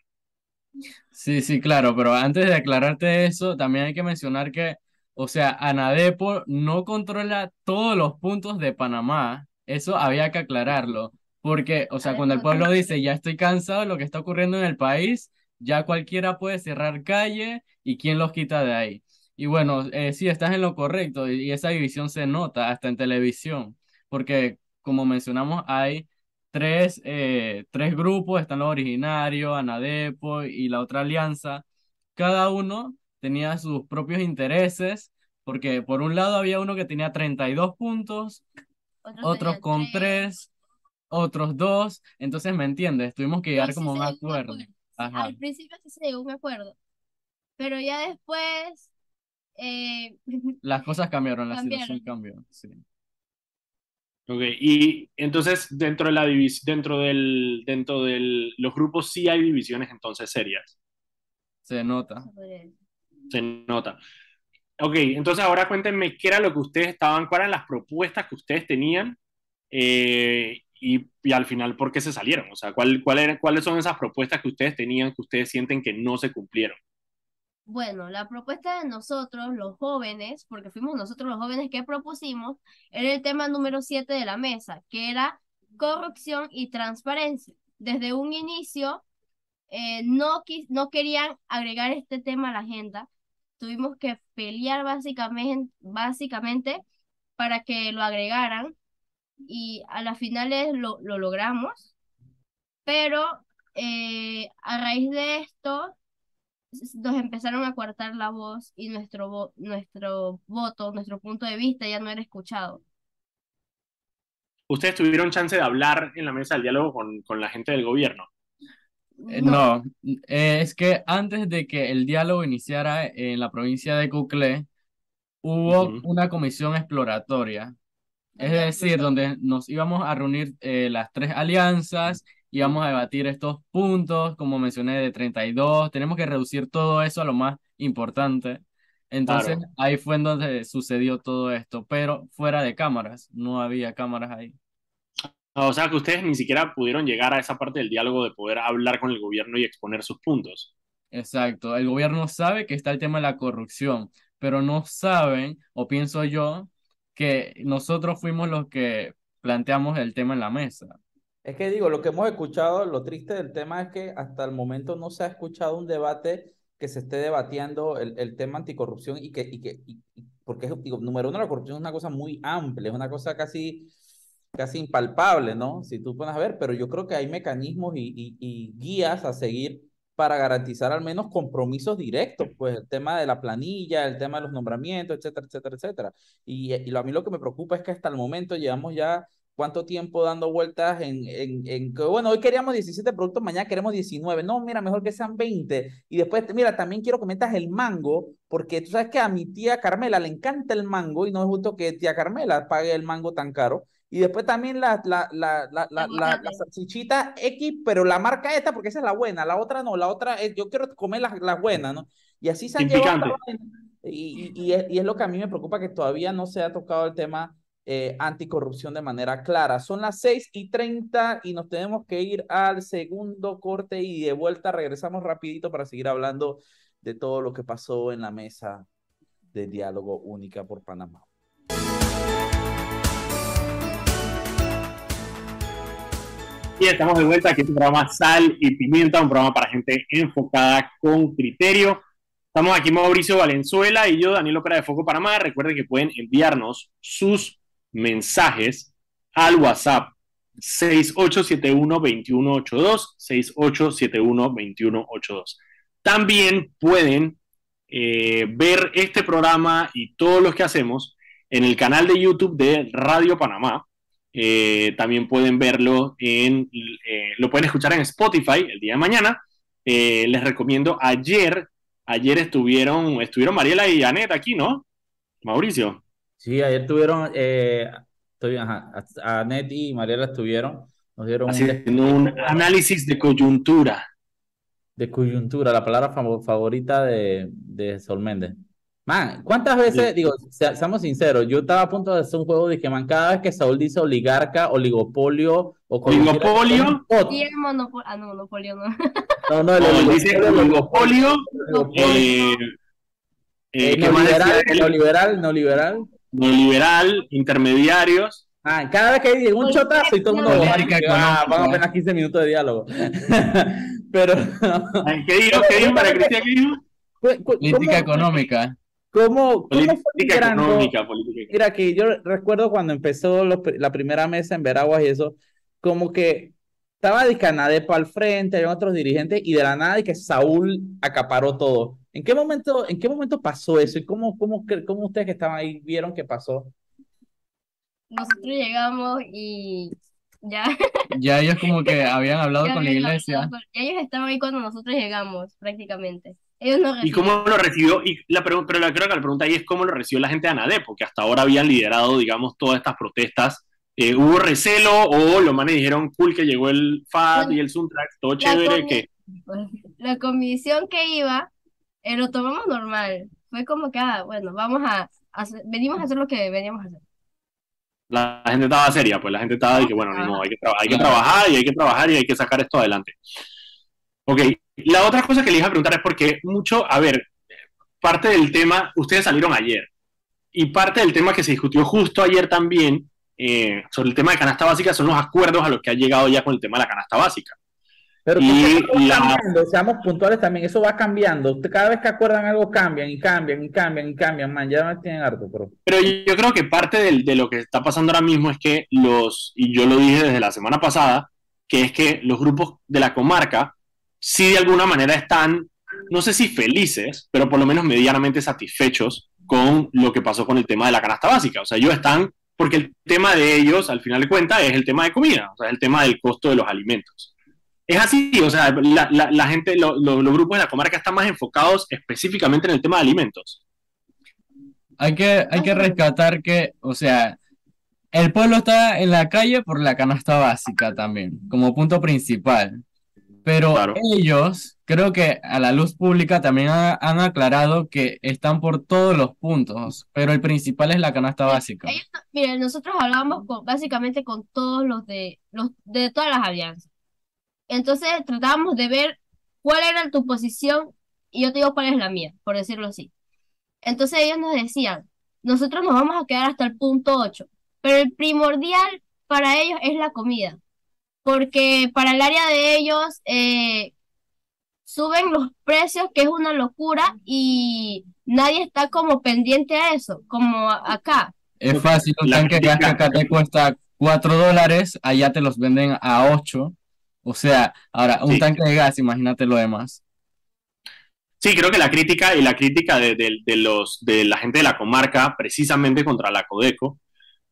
Sí, sí, claro, pero antes de aclararte eso, también hay que mencionar que, o sea, Anadepo no controla todos los puntos de Panamá. Eso había que aclararlo, porque, o sea, cuando el pueblo dice, ya estoy cansado de lo que está ocurriendo en el país, ya cualquiera puede cerrar calle y quién los quita de ahí. Y bueno, eh, sí, estás en lo correcto y, y esa división se nota hasta en televisión, porque como mencionamos, hay tres, eh, tres grupos, están los originarios, Anadepo y la otra alianza. Cada uno tenía sus propios intereses, porque por un lado había uno que tenía 32 puntos, Otros con tres. 3, otros 2, entonces, ¿me entiendes? Tuvimos que llegar sí como a un acuerdo. acuerdo. Sí, Ajá, Al principio sí se llegó un acuerdo, pero ya después eh, las cosas cambiaron, la situación cambiaron. cambió, sí. Ok, y entonces dentro de la divis dentro del, dentro del, los grupos sí hay divisiones entonces serias, Se nota. se nota. Ok, entonces ahora cuéntenme qué era lo que ustedes estaban, cuáles eran las propuestas que ustedes tenían eh, y, y al final por qué se salieron, o sea, ¿cuál, cuál era- cuáles son esas propuestas que ustedes tenían que ustedes sienten que no se cumplieron. Bueno, la propuesta de nosotros, los jóvenes, porque fuimos nosotros los jóvenes que propusimos, era el tema número 7 de la mesa, que era corrupción y transparencia. Desde un inicio, eh, no, no querían agregar este tema a la agenda. Tuvimos que pelear básicamente, básicamente para que lo agregaran y a las finales lo, lo logramos, pero eh, a raíz de esto nos empezaron a coartar la voz y nuestro, vo- nuestro voto, nuestro punto de vista ya no era escuchado. ¿Ustedes tuvieron chance de hablar en la mesa del diálogo con, con la gente del gobierno? Eh, No, No, eh, es que antes de que el diálogo iniciara en la provincia de Cuclé, hubo Ujú. una comisión exploratoria, es decir, donde nos íbamos a reunir eh, las tres alianzas, íbamos a debatir estos puntos, como mencioné, de 32, tenemos que reducir todo eso a lo más importante. Entonces, Claro. ahí fue en donde sucedió todo esto, pero fuera de cámaras, no había cámaras ahí. O sea, que ustedes ni siquiera pudieron llegar a esa parte del diálogo de poder hablar con el gobierno y exponer sus puntos. Exacto, el gobierno sabe que está el tema de la corrupción, pero no saben, o pienso yo, que nosotros fuimos los que planteamos el tema en la mesa. Es que digo, lo que hemos escuchado, lo triste del tema es que hasta el momento no se ha escuchado un debate que se esté debatiendo el, el tema anticorrupción y que, y que y- porque es, digo, número uno, la corrupción es una cosa muy amplia, es una cosa casi, casi impalpable, ¿no? Si tú pones a ver, pero yo creo que hay mecanismos y, y, y guías a seguir para garantizar al menos compromisos directos, pues el tema de la planilla, el tema de los nombramientos, etcétera, etcétera, etcétera. Y, y lo- a mí lo que me preocupa es que hasta el momento llevamos ya cuánto tiempo dando vueltas en, en, en que, bueno, hoy queríamos 17 productos, mañana queremos 19. No, mira, mejor que sean 20. Y después, mira, también quiero que metas el mango, porque tú sabes que a mi tía Carmela le encanta el mango y no es justo que tía Carmela pague el mango tan caro. Y después también la, la, la, la, la, la, la salchichita X, pero la marca esta, porque esa es la buena, la otra no, la otra es, yo quiero comer las las buenas, ¿no? Y así se han llevado la. Y, y, y es, y es lo que a mí me preocupa, que todavía no se ha tocado el tema eh, anticorrupción de manera clara. Son las 6 y 30 y nos tenemos que ir al segundo corte y de vuelta regresamos rapidito para seguir hablando de todo lo que pasó en la mesa de diálogo única por Panamá. Y estamos de vuelta aquí en tu programa Sal y Pimienta, un programa para gente enfocada con criterio. Estamos aquí Mauricio Valenzuela y yo, Daniel Ópera de Foco Panamá. Recuerden que pueden enviarnos sus mensajes al WhatsApp 6871-2182, 6871-2182. También pueden eh, ver este programa y todos los que hacemos en el canal de YouTube de Radio Panamá. Eh, también pueden verlo en, eh, lo pueden escuchar en Spotify el día de mañana. Les recomiendo ayer, ayer estuvieron, estuvieron Mariela y Anet aquí, ¿no? Mauricio. Sí, ayer tuvieron, eh, estoy, ajá, a- Anet y Mariela estuvieron, nos dieron un Haciendo un análisis de coyuntura. de coyuntura, la palabra favorita de, de Sol Méndez. Man, ¿cuántas veces, Sí. digo, se- seamos sinceros, yo estaba a punto de hacer un juego de que, man, cada vez que Saúl dice oligarca, oligopolio o Oligopolio. el monopolio, ah, no, monopolio no. No, no, el oligopolio, dice oligopolio. oligopolio. eh, eh, Eh, ¿qué más neoliberal, decía él? neoliberal, neoliberal. Neoliberal, intermediarios. Ah, cada vez que hay un chotazo y todo el mundo ah, van apenas 15 minutos de diálogo. Pero, ¿Qué dijo? ¿Qué dijo dijo? ¿cómo, Política económica. cómo, cómo fue Política migrando? económica, política económica. Mira, que yo recuerdo cuando empezó los la primera mesa en Veraguas y eso, como que estaba Discanadepa al frente, había otros dirigentes y de la nada y que Saúl acaparó todo. ¿En qué momento, en qué momento pasó eso? ¿Y cómo, cómo, cómo ustedes que estaban ahí vieron que pasó? Nosotros llegamos y ya. Ya ellos como que habían hablado con la iglesia. ellos estaban ahí cuando nosotros llegamos, prácticamente. Ellos no ¿Y cómo lo recibió? Y la pero la, creo que la pregunta ahí es cómo lo recibió la gente de ANADE, porque hasta ahora habían liderado, digamos, todas estas protestas. Eh, ¿Hubo recelo o los manes dijeron, cool, que llegó el FAD y el Suntrax, todo chévere? que... La comisión que iba, eh, lo tomamos normal. Fue como que, ah, bueno, vamos a hacer, venimos a hacer lo que veníamos a hacer la gente estaba seria, pues la gente estaba de que, bueno, no, hay, que hay que trabajar y hay que trabajar y hay que sacar esto adelante. Ok, la otra cosa que le iba a preguntar es porque mucho, a ver, parte del tema, ustedes salieron ayer y parte del tema que se discutió justo ayer también eh, sobre el tema de canasta básica son los acuerdos a los que ha llegado ya con el tema de la canasta básica. Pero y cambiando, seamos puntuales también, eso va cambiando. Cada vez que acuerdan algo cambian y cambian y cambian y cambian, man, ya me tienen harto, pero. Pero yo creo que parte de lo que está pasando ahora mismo es que los, y yo lo dije desde la semana pasada, que es que los grupos de la comarca sí de alguna manera están, no sé si felices, pero por lo menos medianamente satisfechos con lo que pasó con el tema de la canasta básica. O sea, ellos están, porque el tema de ellos, al final de cuentas, es el tema de comida, o sea, el tema del costo de los alimentos. Es así, o sea, la, gente, los grupos de la comarca están más enfocados específicamente en el tema de alimentos. Hay que, hay que rescatar que, o sea, el pueblo está en la calle por la canasta básica también, como punto principal. Pero ellos, creo que a la luz pública también han aclarado que están por todos los puntos, pero el principal es la canasta básica. miren, nosotros hablamos básicamente con todos los de, los de todas las alianzas. Entonces tratábamos de ver cuál era tu posición y yo te digo cuál es la mía, por decirlo así. Entonces ellos nos decían, nosotros nos vamos a quedar hasta el punto 8, pero el primordial para ellos es la comida, porque para el área de ellos eh, suben los precios, que es una locura, y nadie está como pendiente a eso, como acá. Es fácil, un tanque gas acá te cuesta 4 dólares, allá te los venden a 8 o sea, ahora, un tanque de gas, imagínate lo demás. Sí, creo que la crítica y la crítica de, los, de la gente de la comarca, precisamente contra la Codeco,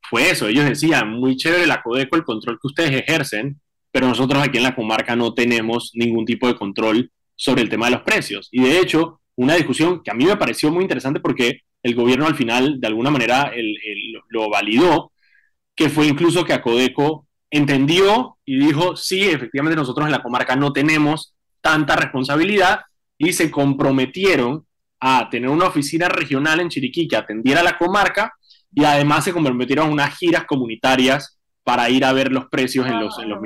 fue eso. Ellos decían, muy chévere la Codeco, el control que ustedes ejercen, pero nosotros aquí en la comarca no tenemos ningún tipo de control sobre el tema de los precios. Y de hecho, una discusión que a mí me pareció muy interesante porque el gobierno al final, de alguna manera, lo validó, que fue incluso que a Codeco entendió y dijo, sí, efectivamente nosotros en la comarca no tenemos tanta responsabilidad y se comprometieron a tener una oficina regional en Chiriquí que atendiera a la comarca y además se comprometieron a unas giras comunitarias para ir a ver los precios en los, en los,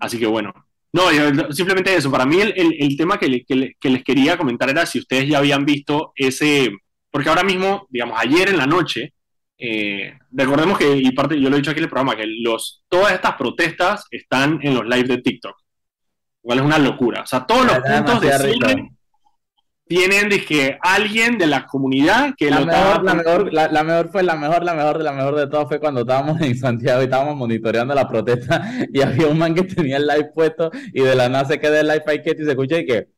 Así que bueno, no, simplemente eso. Para mí el, el, tema que, que, les quería comentar era si ustedes ya habían visto ese, porque ahora mismo, digamos, ayer en la noche, eh, recordemos que, y parte, yo lo he dicho aquí en el programa, que los, todas estas protestas están en los live de TikTok. Igual es una locura. O sea, todos los puntos de cierre tienen que alguien de la comunidad que la lo mejor, la mejor, la, mejor fue la mejor, la mejor la mejor de todo fue cuando estábamos en Santiago y estábamos monitoreando la protesta y había un man que tenía el live puesto y de la nada se queda el live ahí y se escucha y que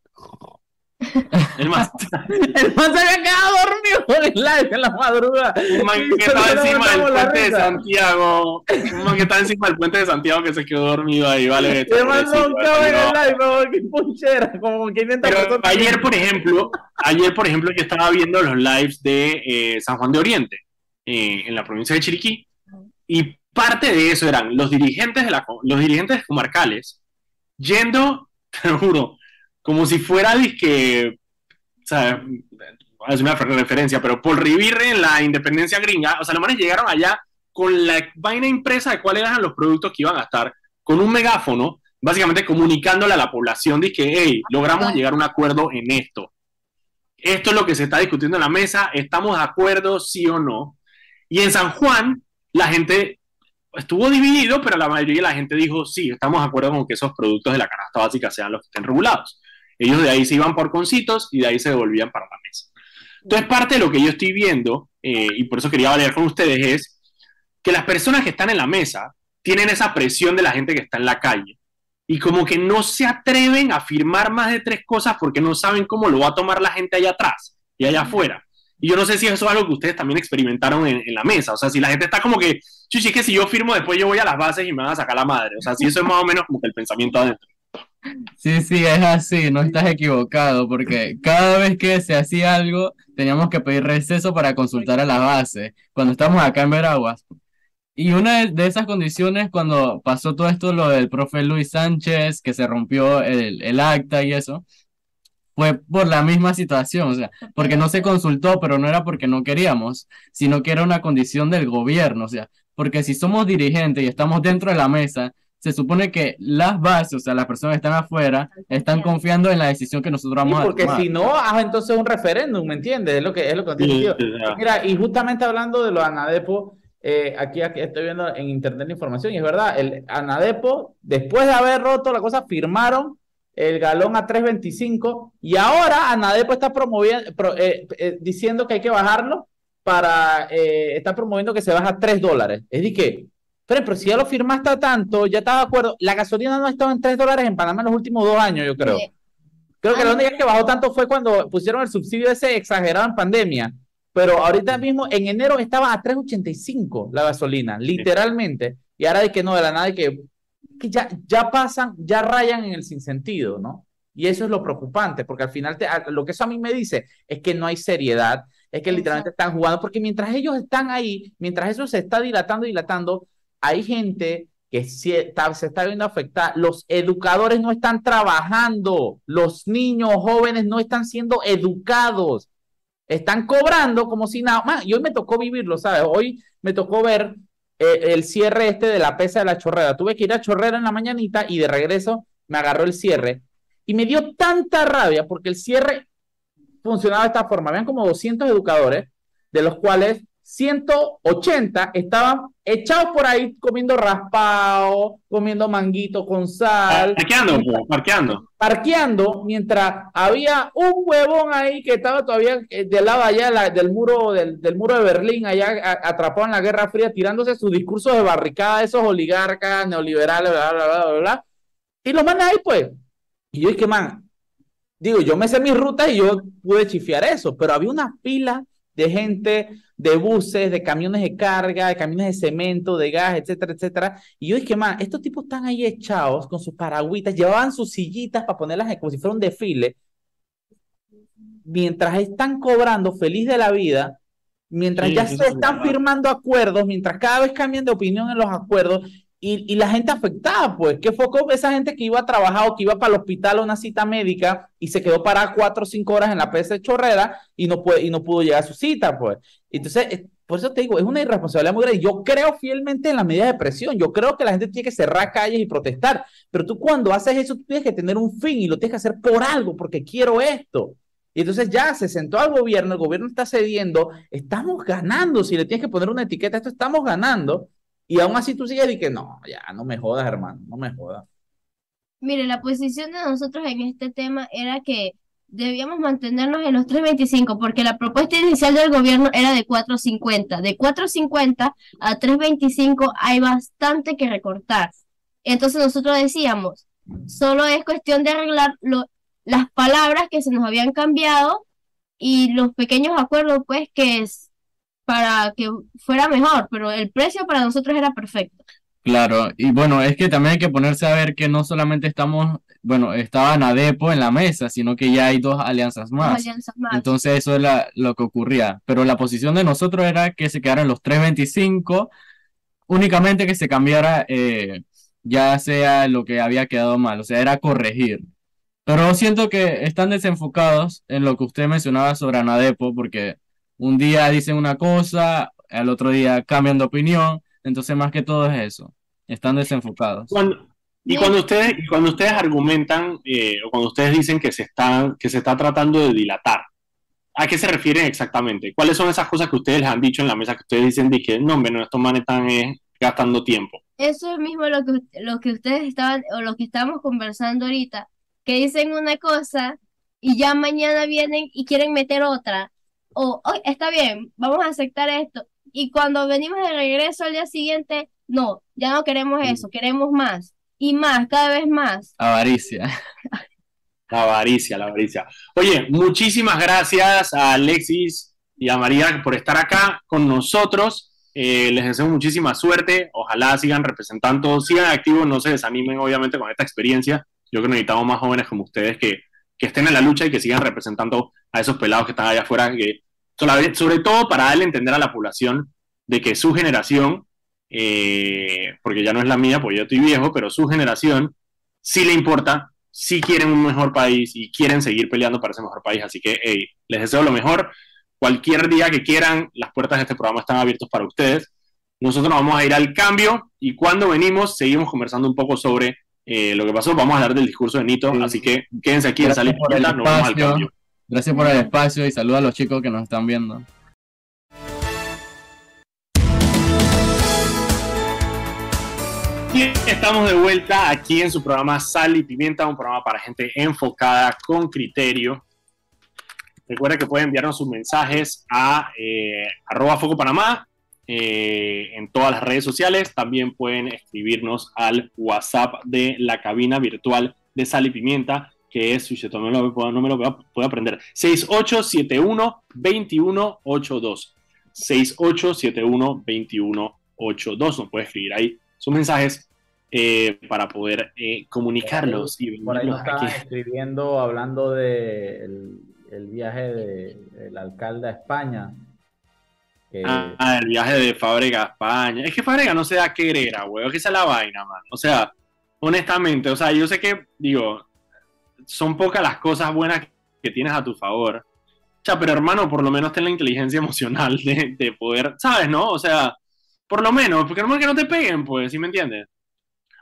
el man, el man se había quedado dormido en el live en la madrugada. Un man que estaba encima del puente de Santiago. Un man que estaba encima del puente de Santiago que se quedó dormido ahí, vale. El man en el live, qué punchera, como Pero ayer, por ejemplo, ayer, por ejemplo, yo estaba viendo los lives de eh, San Juan de Oriente, eh, en la provincia de Chiriquí, y parte de eso eran los dirigentes, de la, los dirigentes comarcales yendo, te lo juro, como si fuera que, o sea, es una referencia, pero por revivir en la independencia gringa, o sea, los manes llegaron allá con la vaina impresa de cuáles eran los productos que iban a estar, con un megáfono, básicamente comunicándole a la población de que, hey, logramos llegar a un acuerdo en esto. Esto es lo que se está discutiendo en la mesa, estamos de acuerdo, sí o no. Y en San Juan, la gente estuvo dividido, pero la mayoría de la gente dijo, sí, estamos de acuerdo con que esos productos de la canasta básica sean los que estén regulados. Ellos de ahí se iban por concitos y de ahí se devolvían para la mesa. Entonces, parte de lo que yo estoy viendo, eh, y por eso quería hablar con ustedes, es que las personas que están en la mesa tienen esa presión de la gente que está en la calle. y como que no se atreven a firmar más de tres cosas porque no saben cómo lo va a tomar la gente allá atrás y allá afuera. Y yo no sé si eso es algo que ustedes también experimentaron en, la mesa. O sea, si la gente está como que, chuchi, es que si yo firmo, después yo voy a las bases y me van a sacar la madre. O sea, si eso es más o menos como que el pensamiento adentro. Sí, sí, es así, no estás equivocado, porque cada vez que se hacía algo, teníamos que pedir receso para consultar a la base, cuando estamos acá en Veraguas. Y una de esas condiciones, cuando pasó todo esto, lo del profe Luis Sánchez, que se rompió el, el acta y eso, fue por la misma situación, o sea, porque no se consultó, pero no era porque no queríamos, sino que era una condición del gobierno, o sea, porque si somos dirigentes y estamos dentro de la mesa, se supone que las bases, o sea, las personas que están afuera, están confiando en la decisión que nosotros vamos a tomar. Porque si no, haz entonces un referéndum, ¿me entiendes? Es lo que es lo que sí, Mira, y justamente hablando de los ANADEPO, eh, aquí, aquí estoy viendo en internet la información, y es verdad, el ANADEPO, después de haber roto la cosa, firmaron el galón a 3.25 y ahora Anadepo está promoviendo, eh, eh, diciendo que hay que bajarlo para, eh, está promoviendo que se baja a 3 dólares. Es decir que, pero, pero si ya lo firmaste tanto, ya estaba de acuerdo, la gasolina no ha estado en 3 dólares en Panamá en los últimos dos años, yo creo. Creo que la única que bajó tanto fue cuando pusieron el subsidio ese exagerado en pandemia. Pero ahorita mismo, en enero estaba a 3.85 la gasolina, literalmente. Y ahora de que no, de la nada, de que que ya, ya pasan, ya rayan en el sinsentido, ¿no? Y eso es lo preocupante, porque al final lo que eso a mí me dice es que no hay seriedad, es que literalmente están jugando, porque mientras ellos están ahí, mientras eso se está dilatando, dilatando, hay gente que se está, viendo afectada, los educadores no están trabajando, los niños jóvenes no están siendo educados, están cobrando como si nada, y hoy me tocó vivirlo, ¿sabes? Hoy me tocó ver eh, el cierre este de la pesa de la chorrera. Tuve que ir a chorrera en la mañanita y de regreso me agarró el cierre. Y me dio tanta rabia porque el cierre funcionaba de esta forma. Habían como 200 educadores, de los cuales 180 estaban echados por ahí comiendo raspado, comiendo manguito con sal. Parqueando, parqueando. Parqueando, mientras había un huevón ahí que estaba todavía eh, del lado allá del muro del, del, muro de Berlín, allá atrapado en la Guerra Fría, tirándose sus discursos de barricada, esos oligarcas, neoliberales, bla, bla, bla, bla, bla. Y lo mandan ahí, pues. Y yo dije, man, digo, yo me sé mis rutas y yo pude chifiar eso, pero había una fila de gente, de buses, de camiones de carga, de camiones de cemento, de gas, etcétera, etcétera. Y yo dije, man, estos tipos están ahí echados con sus paragüitas, llevaban sus sillitas para ponerlas como si fuera un desfile, mientras están cobrando feliz de la vida, mientras ya se están firmando acuerdos, mientras cada vez cambian de opinión en los acuerdos, y, la gente afectada, pues, ¿qué fue con esa gente que iba a trabajar o que iba para el hospital a una cita médica y se quedó parada cuatro o cinco horas en la PC chorrera y no, puede, y no pudo llegar a su cita, pues? Entonces, por eso te digo, es una irresponsabilidad muy grande. Yo creo fielmente en la medida de presión. Yo creo que la gente tiene que cerrar calles y protestar. Pero tú cuando haces eso, tú tienes que tener un fin y lo tienes que hacer por algo, porque quiero esto. Y entonces ya se sentó al gobierno, el gobierno está cediendo, estamos ganando. Si le tienes que poner una etiqueta esto, estamos ganando. Y aún así tú sigues y que no, ya no me jodas, hermano, no me jodas. Mire, la posición de nosotros en este tema era que debíamos mantenernos en los 3.25 porque la propuesta inicial del gobierno era de 4.50. De 4.50 a 3.25 hay bastante que recortar. Entonces nosotros decíamos, solo es cuestión de arreglar las palabras que se nos habían cambiado y los pequeños acuerdos pues que es, para que fuera mejor, pero el precio para nosotros era perfecto. Claro, y bueno, es que también hay que ponerse a ver que no solamente estamos, bueno, estaba Nadepo en la mesa, sino que ya hay dos alianzas más. Entonces eso es lo que ocurría. Pero la posición de nosotros era que se quedaran los 3.25, únicamente que se cambiara eh, ya sea lo que había quedado mal, o sea, era corregir. Pero siento que están desenfocados en lo que usted mencionaba sobre Anadepo, porque un día dicen una cosa, al otro día cambian de opinión, entonces más que todo es eso, están desenfocados. y cuando ustedes, cuando ustedes argumentan eh, o cuando ustedes dicen que se, están, que se está tratando de dilatar, ¿a qué se refieren exactamente? ¿Cuáles son esas cosas que ustedes les han dicho en la mesa que ustedes dicen que no, hombre, no, estos manes están eh, gastando tiempo? Eso es mismo lo que, lo que ustedes estaban, o lo que estamos conversando ahorita, que dicen una cosa y ya mañana vienen y quieren meter otra o oh, está bien, vamos a aceptar esto. Y cuando venimos de regreso al día siguiente, no, ya no queremos eso, queremos más. y más, cada vez más. Avaricia. La avaricia, la avaricia. Oye, muchísimas gracias a Alexis y a María por estar acá con nosotros. Eh, les deseo muchísima suerte. Ojalá sigan representando, sigan activos, no se desanimen obviamente con esta experiencia. Yo creo que necesitamos más jóvenes como ustedes que, que estén en la lucha y que sigan representando a esos pelados que están allá afuera, que, sobre todo para darle a entender a la población de que su generación, eh, porque ya no es la mía, porque yo estoy viejo, pero su generación sí le importa, sí quieren un mejor país y quieren seguir peleando para ese mejor país. Así que hey, les deseo lo mejor. Cualquier día que quieran, las puertas de este programa están abiertas para ustedes. Nosotros nos vamos a ir al cambio y cuando venimos seguimos conversando un poco sobre eh, lo que pasó. Vamos a hablar del discurso de Nito, así que quédense aquí en Salir por el nos vamos al cambio. Gracias por el espacio y saludos a los chicos que nos están viendo. Y estamos de vuelta aquí en su programa Sal y Pimienta, un programa para gente enfocada con criterio. Recuerda que pueden enviarnos sus mensajes a eh, Foco Panamá eh, en todas las redes sociales. También pueden escribirnos al WhatsApp de la cabina virtual de Sal y Pimienta, que es, shit, no me lo, no me lo puedo, aprender, 6871-2182. 6871-2182. Nos puede escribir ahí sus mensajes eh, para poder eh, comunicarlos y Por ahí nos venderlos aquí. estaban escribiendo, hablando del el viaje de- del alcalde a España. Ah, el viaje de Fábrega a España. Es que Fábrega no se da querera, güey. Es que esa es la vaina, man. O sea, honestamente, o sea, yo sé que, digo, son pocas las cosas buenas que tienes a tu favor. O sea, pero hermano, por lo menos ten la inteligencia emocional de, de poder, ¿sabes, no? O sea, por lo menos, porque no es que no te peguen, pues, ¿sí me entiendes?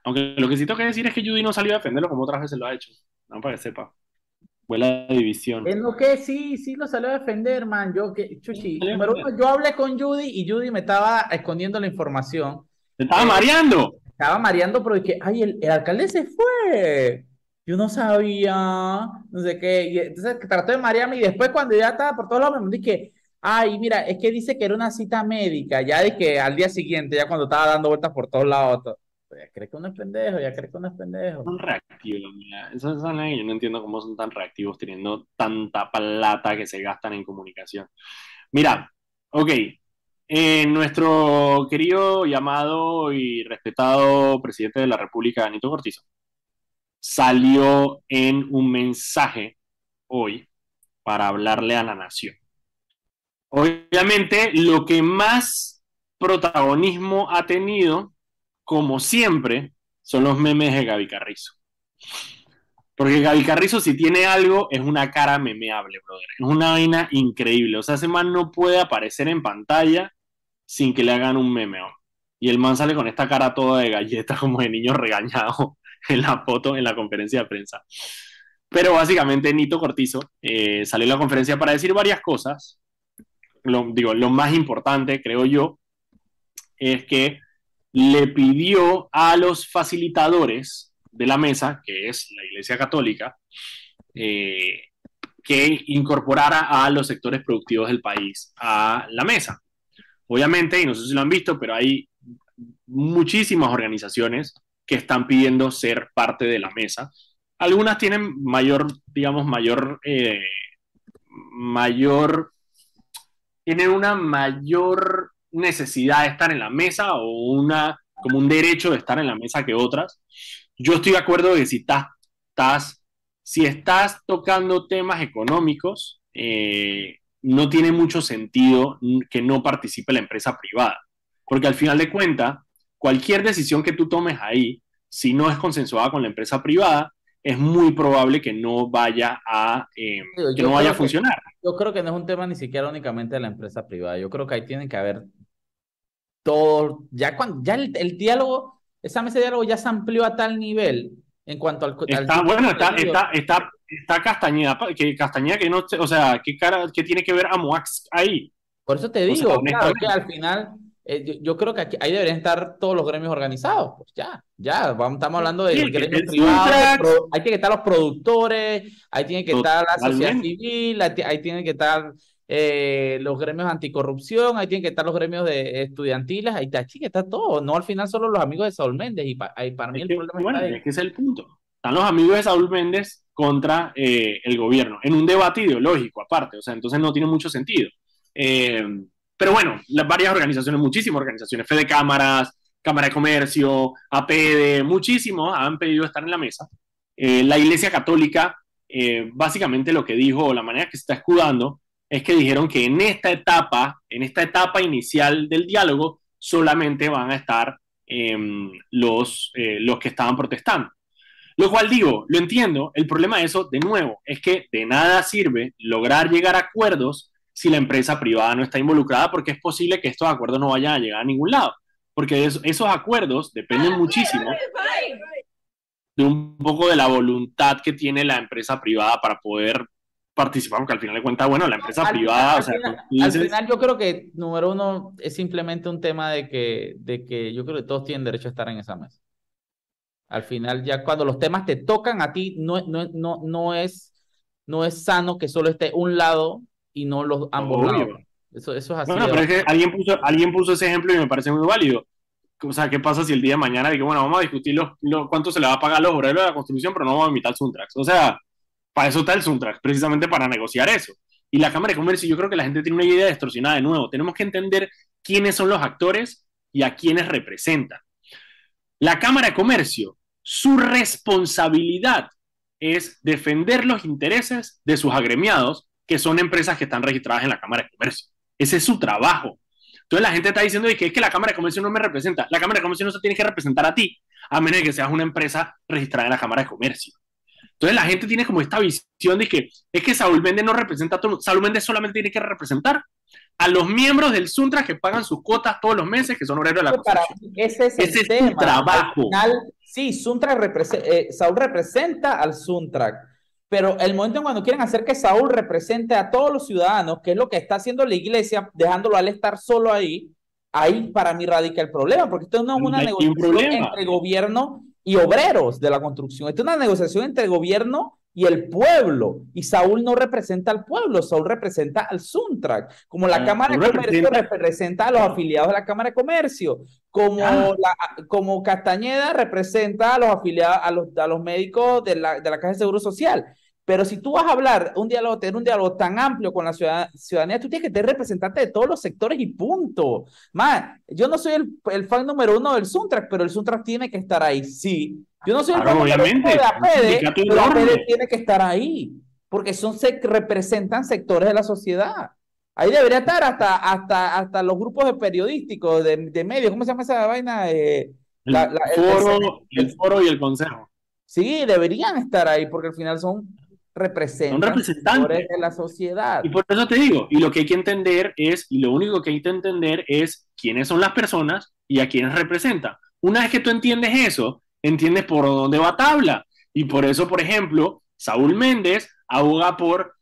Aunque lo que sí tengo que decir es que Judy no salió a defenderlo como otras veces lo ha hecho. No, para que sepa. Fue la división. En lo que sí, sí lo salió a defender, man. Yo que, chuchi, número uno, yo hablé con Judy y Judy me estaba escondiendo la información. ¡Te estaba Eh, mareando! Estaba mareando, pero que, ay, el, el alcalde se fue. Yo no sabía, no sé qué. Entonces trató de marearme y después cuando ya estaba por todos lados me dije, ay, mira, es que dice que era una cita médica. Ya de que al día siguiente, ya cuando estaba dando vueltas por todos lados, to- pues, ya cree que uno es pendejo, ya cree que uno es pendejo. Son reactivos, mira. Eso es algo que yo no entiendo cómo son tan reactivos teniendo tanta plata que se gastan en comunicación. Mira, ok. eh, nuestro querido, llamado y respetado presidente de la República, Anito Cortizo, salió en un mensaje hoy para hablarle a la nación. Obviamente, lo que más protagonismo ha tenido, como siempre, son los memes de Gaby Carrizo. Porque Gaby Carrizo, si tiene algo, es una cara memeable, brother. Es una vaina increíble. O sea, ese man no puede aparecer en pantalla sin que le hagan un meme. Y el man sale con esta cara toda de galleta, como de niño regañado en la foto, en la conferencia de prensa. Pero básicamente Nito Cortizo eh, salió a la conferencia para decir varias cosas. Lo, digo, lo más importante, creo yo, es que le pidió a los facilitadores de la mesa, que es la Iglesia Católica, eh, que incorporara a los sectores productivos del país a la mesa. Obviamente, y no sé si lo han visto, pero hay muchísimas organizaciones que están pidiendo ser parte de la mesa. Algunas tienen mayor, digamos, mayor, eh, mayor, tienen una mayor necesidad de estar en la mesa o una, como un derecho de estar en la mesa que otras. Yo estoy de acuerdo de que si estás, estás si estás tocando temas económicos, eh, no tiene mucho sentido que no participe la empresa privada. Porque al final de cuentas, cualquier decisión que tú tomes ahí, si no es consensuada con la empresa privada, es muy probable que no vaya a, eh, Digo, que no vaya a creo que- funcionar. Yo creo que no es un tema ni siquiera únicamente de la empresa privada. Yo creo que ahí tiene que haber todo, ya cuando, ya el, el diálogo, esa mesa de diálogo ya se amplió a tal nivel en cuanto al, al Está, de bueno, está, está, está, está Castañeda, que Castañeda que no, o sea, ¿qué cara, qué tiene que ver Amoax ahí? Por eso te O sea, digo, claro, que al final, eh, yo, yo creo que aquí, ahí deberían estar todos los gremios organizados. Pues ya, ya, vamos, estamos hablando de Sí, que gremios es privados, pro- hay que estar los productores, ahí tiene que estar la sociedad civil, ahí, ti- ahí tiene que estar eh, los gremios anticorrupción, ahí tienen que estar los gremios de estudiantiles, ahí está, chica, está todo, no al final solo los amigos de Saúl Méndez, y ahí para mí el problema bueno, está ahí. es que es el punto. Están los amigos de Saúl Méndez contra eh, el gobierno, en un debate ideológico aparte, o sea, entonces no tiene mucho sentido. Eh, pero bueno, las varias organizaciones, muchísimas organizaciones, Fede Cámaras, Cámara de Comercio, APD, muchísimos han pedido estar en la mesa. Eh, la Iglesia Católica, básicamente lo que dijo, la manera que se está escudando, es que dijeron que en esta etapa, en esta etapa inicial del diálogo, solamente van a estar em, los, eh, los que estaban protestando. Lo cual digo, lo entiendo, el problema de eso, de nuevo, es que de nada sirve lograr llegar a acuerdos si la empresa privada no está involucrada, porque es posible que estos acuerdos no vayan a llegar a ningún lado, porque esos acuerdos dependen muchísimo de un poco de la voluntad que tiene la empresa privada para poder participar, aunque al final de cuentas, bueno, la empresa privada, al, o sea, final, al final yo creo que, número uno, es simplemente un tema de que, de que yo creo que todos tienen derecho a estar en esa mesa. Al final, ya cuando los temas te tocan a ti, no, no, no, no, es, no es sano que solo esté un lado y no los ambos lados. Eso, eso es así. No, no, pero es que alguien puso, alguien puso ese ejemplo y me parece muy válido. O sea, ¿qué pasa si el día de mañana digo, bueno, vamos a discutir los, cuánto se le va a pagar a los obreros de la construcción, pero no vamos a invitar Suntrax? O sea, para eso está el Suntrax, precisamente para negociar eso. Y la Cámara de Comercio, yo creo que la gente tiene una idea distorsionada de nuevo. Tenemos que entender quiénes son los actores y a quiénes representan. La Cámara de Comercio, su responsabilidad es defender los intereses de sus agremiados, que son empresas que están registradas en la Cámara de Comercio. Ese es su trabajo. Entonces la gente está diciendo que es que la Cámara de Comercio no me representa. La Cámara de Comercio no se tiene que representar a ti, a menos de que seas una empresa registrada en la Cámara de Comercio. Entonces la gente tiene como esta visión de que es que Saúl Méndez no representa a todo Saúl Méndez solamente tiene que representar a los miembros del Suntra que pagan sus cuotas todos los meses, que son horarios de la construcción. Ese es, el tema. trabajo. Final, sí, Suntra eh, Saúl representa al Suntra, pero el momento en cuando quieren hacer que Saúl represente a todos los ciudadanos, que es lo que está haciendo la iglesia, dejándolo al estar solo ahí, ahí para mí radica el problema, porque esto no es una negociación entre gobierno y obreros de la construcción. Esta es una negociación entre gobierno y el pueblo. Y Saúl no representa al pueblo, Saúl representa al Suntrack. Como la ah, Cámara de Comercio representa... a los afiliados de la Cámara de Comercio. Como, ah. la, como Castañeda representa a los afiliados, a los, a los médicos de la, de la Caja de Seguro Social. Pero si tú vas a hablar un diálogo, tener un diálogo tan amplio con la ciudadanía, tú tienes que ser representante de todos los sectores y punto. Más, yo no soy el, el, fan número uno del Suntrack, pero el Suntrack tiene que estar ahí, sí. Yo no soy el fan número uno de APD, pero APD tiene que estar ahí, porque son, se representan sectores de la sociedad. Ahí debería estar hasta, hasta, hasta los grupos periodísticos, de, de medios, ¿cómo se llama esa vaina? Eh, la, foro, el foro y el consejo. Sí, deberían estar ahí, porque al final son representan representantes de la sociedad. Y por eso te digo, y lo que hay que entender es, y lo único que hay que entender es quiénes son las personas y a quiénes representan. Una vez que tú entiendes eso, entiendes por dónde va tabla. Y por eso, por ejemplo, Saúl Méndez aboga por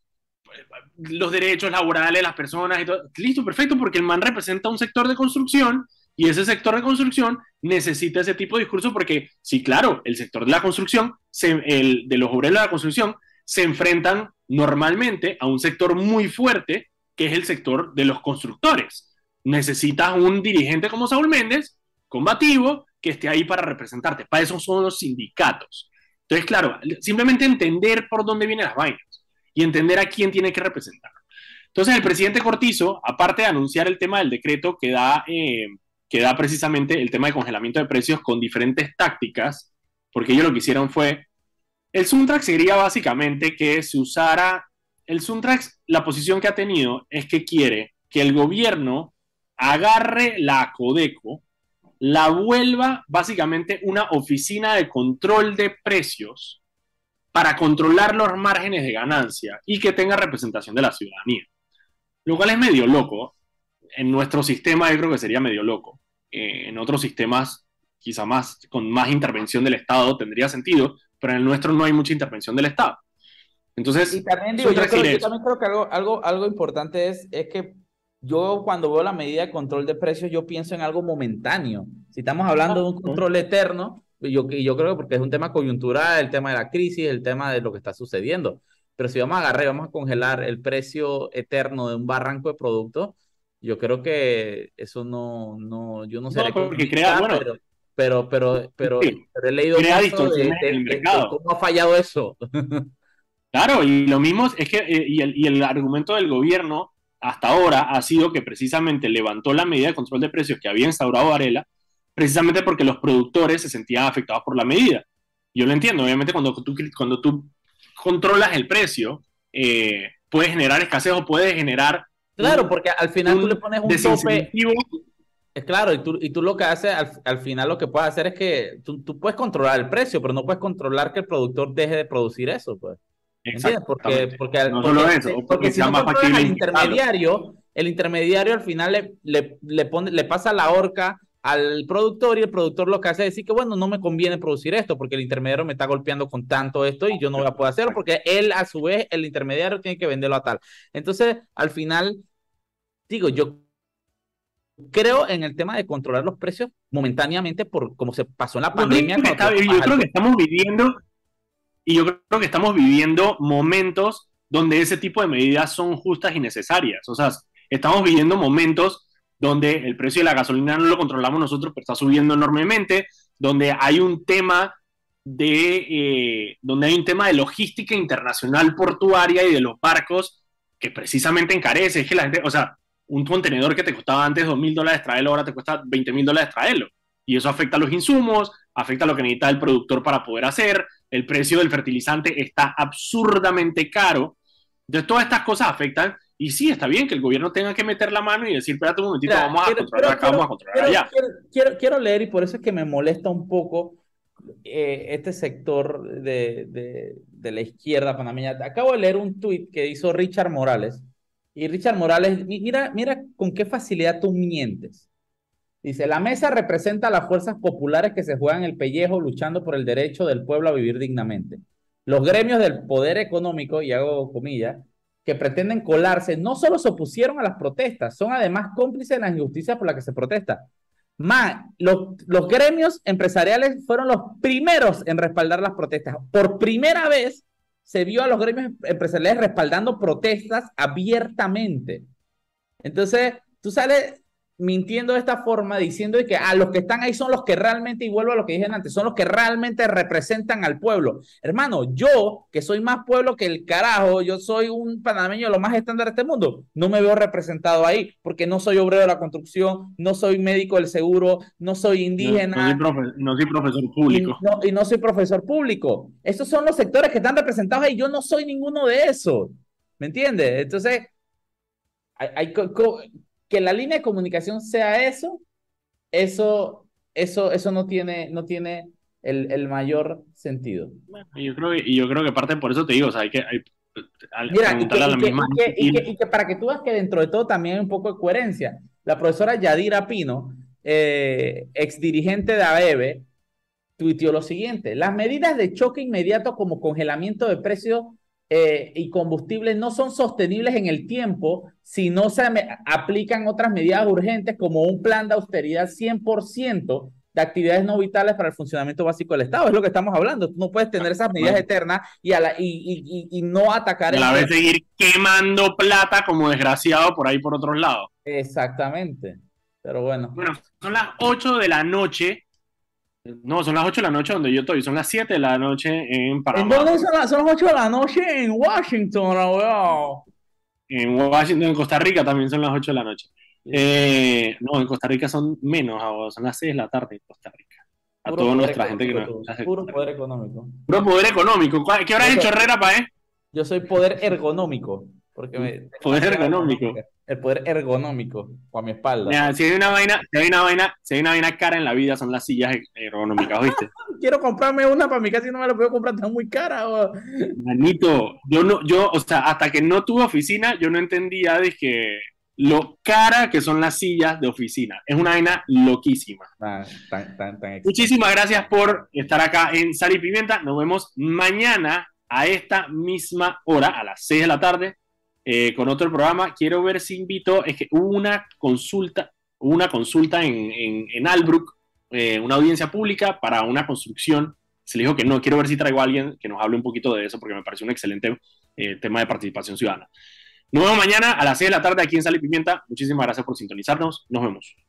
los derechos laborales de las personas y todo. Listo, perfecto, porque el man representa un sector de construcción y ese sector de construcción necesita ese tipo de discurso porque, sí, claro, el sector de la construcción, el, de los obreros de la construcción, se enfrentan normalmente a un sector muy fuerte, que es el sector de los constructores. Necesitas un dirigente como Saúl Méndez, combativo, que esté ahí para representarte. Para eso son los sindicatos. Entonces, claro, simplemente entender por dónde vienen las vainas y entender a quién tiene que representar. Entonces, el presidente Cortizo, aparte de anunciar el tema del decreto que da, eh, que da precisamente el tema de congelamiento de precios con diferentes tácticas, porque ellos lo que hicieron fue el Suntrax sería básicamente que se usara, el Suntrax, la posición que ha tenido es que quiere que el gobierno agarre la Codeco, la vuelva básicamente una oficina de control de precios para controlar los márgenes de ganancia y que tenga representación de la ciudadanía. Lo cual es medio loco. En nuestro sistema yo creo que sería medio loco. Eh, en otros sistemas, quizá más, con más intervención del Estado tendría sentido, pero en el nuestro no hay mucha intervención del Estado. Entonces, y también digo, yo, también creo que algo, algo, algo importante es, es que yo cuando veo la medida de control de precios, yo pienso en algo momentáneo. Si estamos hablando de un control eterno, yo, yo creo que porque es un tema coyuntural, el tema de la crisis, el tema de lo que está sucediendo. pero si vamos a agarrar y vamos a congelar el precio eterno de un barranco de productos, yo creo que eso no, no, yo no sé porque crea, bueno, pero, pero, pero, pero, he leído mucho de, de, de, cómo ha fallado eso. Claro, y lo mismo es que, eh, y el, y el argumento del gobierno hasta ahora ha sido que precisamente levantó la medida de control de precios que había instaurado Varela, precisamente porque los productores se sentían afectados por la medida. Yo lo entiendo, obviamente cuando tú, cuando tú controlas el precio, eh, puedes generar escasez o puedes generar... Claro, porque al final tú le pones un tope... Es claro, y tú, y tú lo que haces, al, al, final lo que puedes hacer es que tú, tú, puedes controlar el precio, pero no puedes controlar que el productor deje de producir eso, pues. ¿Entiendes? Porque, porque, no solo eso, porque, porque si no controlas al intermediario, el intermediario al final le, le, le, pone, le pasa la horca al productor y el productor lo que hace es decir que, bueno, no me conviene producir esto porque el intermediario me está golpeando con tanto esto y yo no voy a poder hacerlo porque él, a su vez, el intermediario tiene que venderlo a tal. Entonces, al final, digo, yo creo en el tema de controlar los precios momentáneamente por como se pasó en la pandemia. Yo creo que, yo creo que estamos viviendo y yo creo que estamos viviendo momentos donde ese tipo de medidas son justas y necesarias. O sea, estamos viviendo momentos donde el precio de la gasolina no lo controlamos nosotros, pero está subiendo enormemente, donde hay un tema de, eh, donde hay un tema de logística internacional portuaria y de los barcos que precisamente encarece. Es que la gente, o sea, un contenedor que te costaba antes dos mil dólares traerlo, ahora te cuesta 20 mil dólares traerlo. Y eso afecta a los insumos, afecta a lo que necesita el productor para poder hacer. El precio del fertilizante está absurdamente caro. Entonces, todas estas cosas afectan y sí, está bien que el gobierno tenga que meter la mano y decir, espérate un momentito, vamos a controlar acá, vamos a controlar allá. Quiero, quiero, leer y por eso es que me molesta un poco eh, este sector de, de, de, la izquierda panameña. Acabo de leer un tuit que hizo Richard Morales. Y Richard Morales, mira, mira con qué facilidad tú mientes. Dice, la mesa representa a las fuerzas populares que se juegan el pellejo luchando por el derecho del pueblo a vivir dignamente. Los gremios del poder económico, y hago comillas, que pretenden colarse no solo se opusieron a las protestas, son además cómplices de la injusticia por la que se protesta. Más, los gremios empresariales fueron los primeros en respaldar las protestas. Por primera vez se vio a los gremios empresariales respaldando protestas abiertamente. Entonces, tú sales mintiendo de esta forma, diciendo que a ah, los que están ahí son los que realmente, y vuelvo a lo que dije antes, son los que realmente representan al pueblo. Hermano, yo, que soy más pueblo que el carajo, yo soy un panameño lo más estándar de este mundo, no me veo representado ahí, porque no soy obrero de la construcción, no soy médico del seguro, no soy indígena. No, soy, profesor público. Y no, soy profesor público. Esos son los sectores que están representados ahí, yo no soy ninguno de esos. ¿Me entiendes? Entonces, hay, hay, que la línea de comunicación sea eso, eso, eso, eso no tiene, no tiene el, el mayor sentido. Bueno, yo creo que, y yo creo que parte por eso te digo, o sea, hay que, hay, Mira, y que, la misma... y, que, y, que, para que tú veas que dentro de todo también hay un poco de coherencia. La profesora Yadira Pino, eh, ex dirigente de ABEBE, tuiteó lo siguiente: las medidas de choque inmediato como congelamiento de precios eh, y combustibles no son sostenibles en el tiempo si no se aplican otras medidas urgentes como un plan de austeridad 100% de actividades no vitales para el funcionamiento básico del Estado. Es lo que estamos hablando. Tú no puedes tener esas medidas eternas y, a la, y, y, y, no atacar... a la vez seguir quemando plata como desgraciado por ahí por otros lados. Exactamente. Pero bueno. Bueno, son las 8 de la noche no, son las 8 de la noche donde yo estoy, son las 7 de la noche en Panamá. ¿En dónde son las, son las 8 de la noche? En Washington, weón. En Washington, en Costa Rica también son las 8 de la noche. Eh, no, en Costa Rica son menos, son las 6 de la tarde en Costa Rica. A toda nuestra gente que no. Puro poder económico. Puro poder económico. ¿Qué hora has hecho, Herrera, pa, eh? Yo soy poder ergonómico. Porque me, poder ergonómico. El poder ergonómico a mi espalda. si hay una vaina, si hay una vaina, si hay una vaina cara en la vida son las sillas ergonómicas, ¿viste? Quiero comprarme una para mi casa y no me la puedo comprar, tan muy cara. Manito, yo no, yo, o sea, hasta que no tuve oficina, yo no entendía de que lo cara que son las sillas de oficina. Es una vaina loquísima. Ah, Muchísimas gracias por estar acá en Sal y Pimienta. Nos vemos mañana a esta misma hora, a las 6 de la tarde, eh, con otro programa. Quiero ver si invito, es que hubo una consulta, una consulta en, en, Albrook, eh, una audiencia pública para una construcción se le dijo que no, quiero ver si traigo a alguien que nos hable un poquito de eso porque me parece un excelente eh, tema de participación ciudadana. Nos vemos mañana a las 6 de la tarde aquí en Sal y Pimienta. Muchísimas gracias por sintonizarnos. Nos vemos.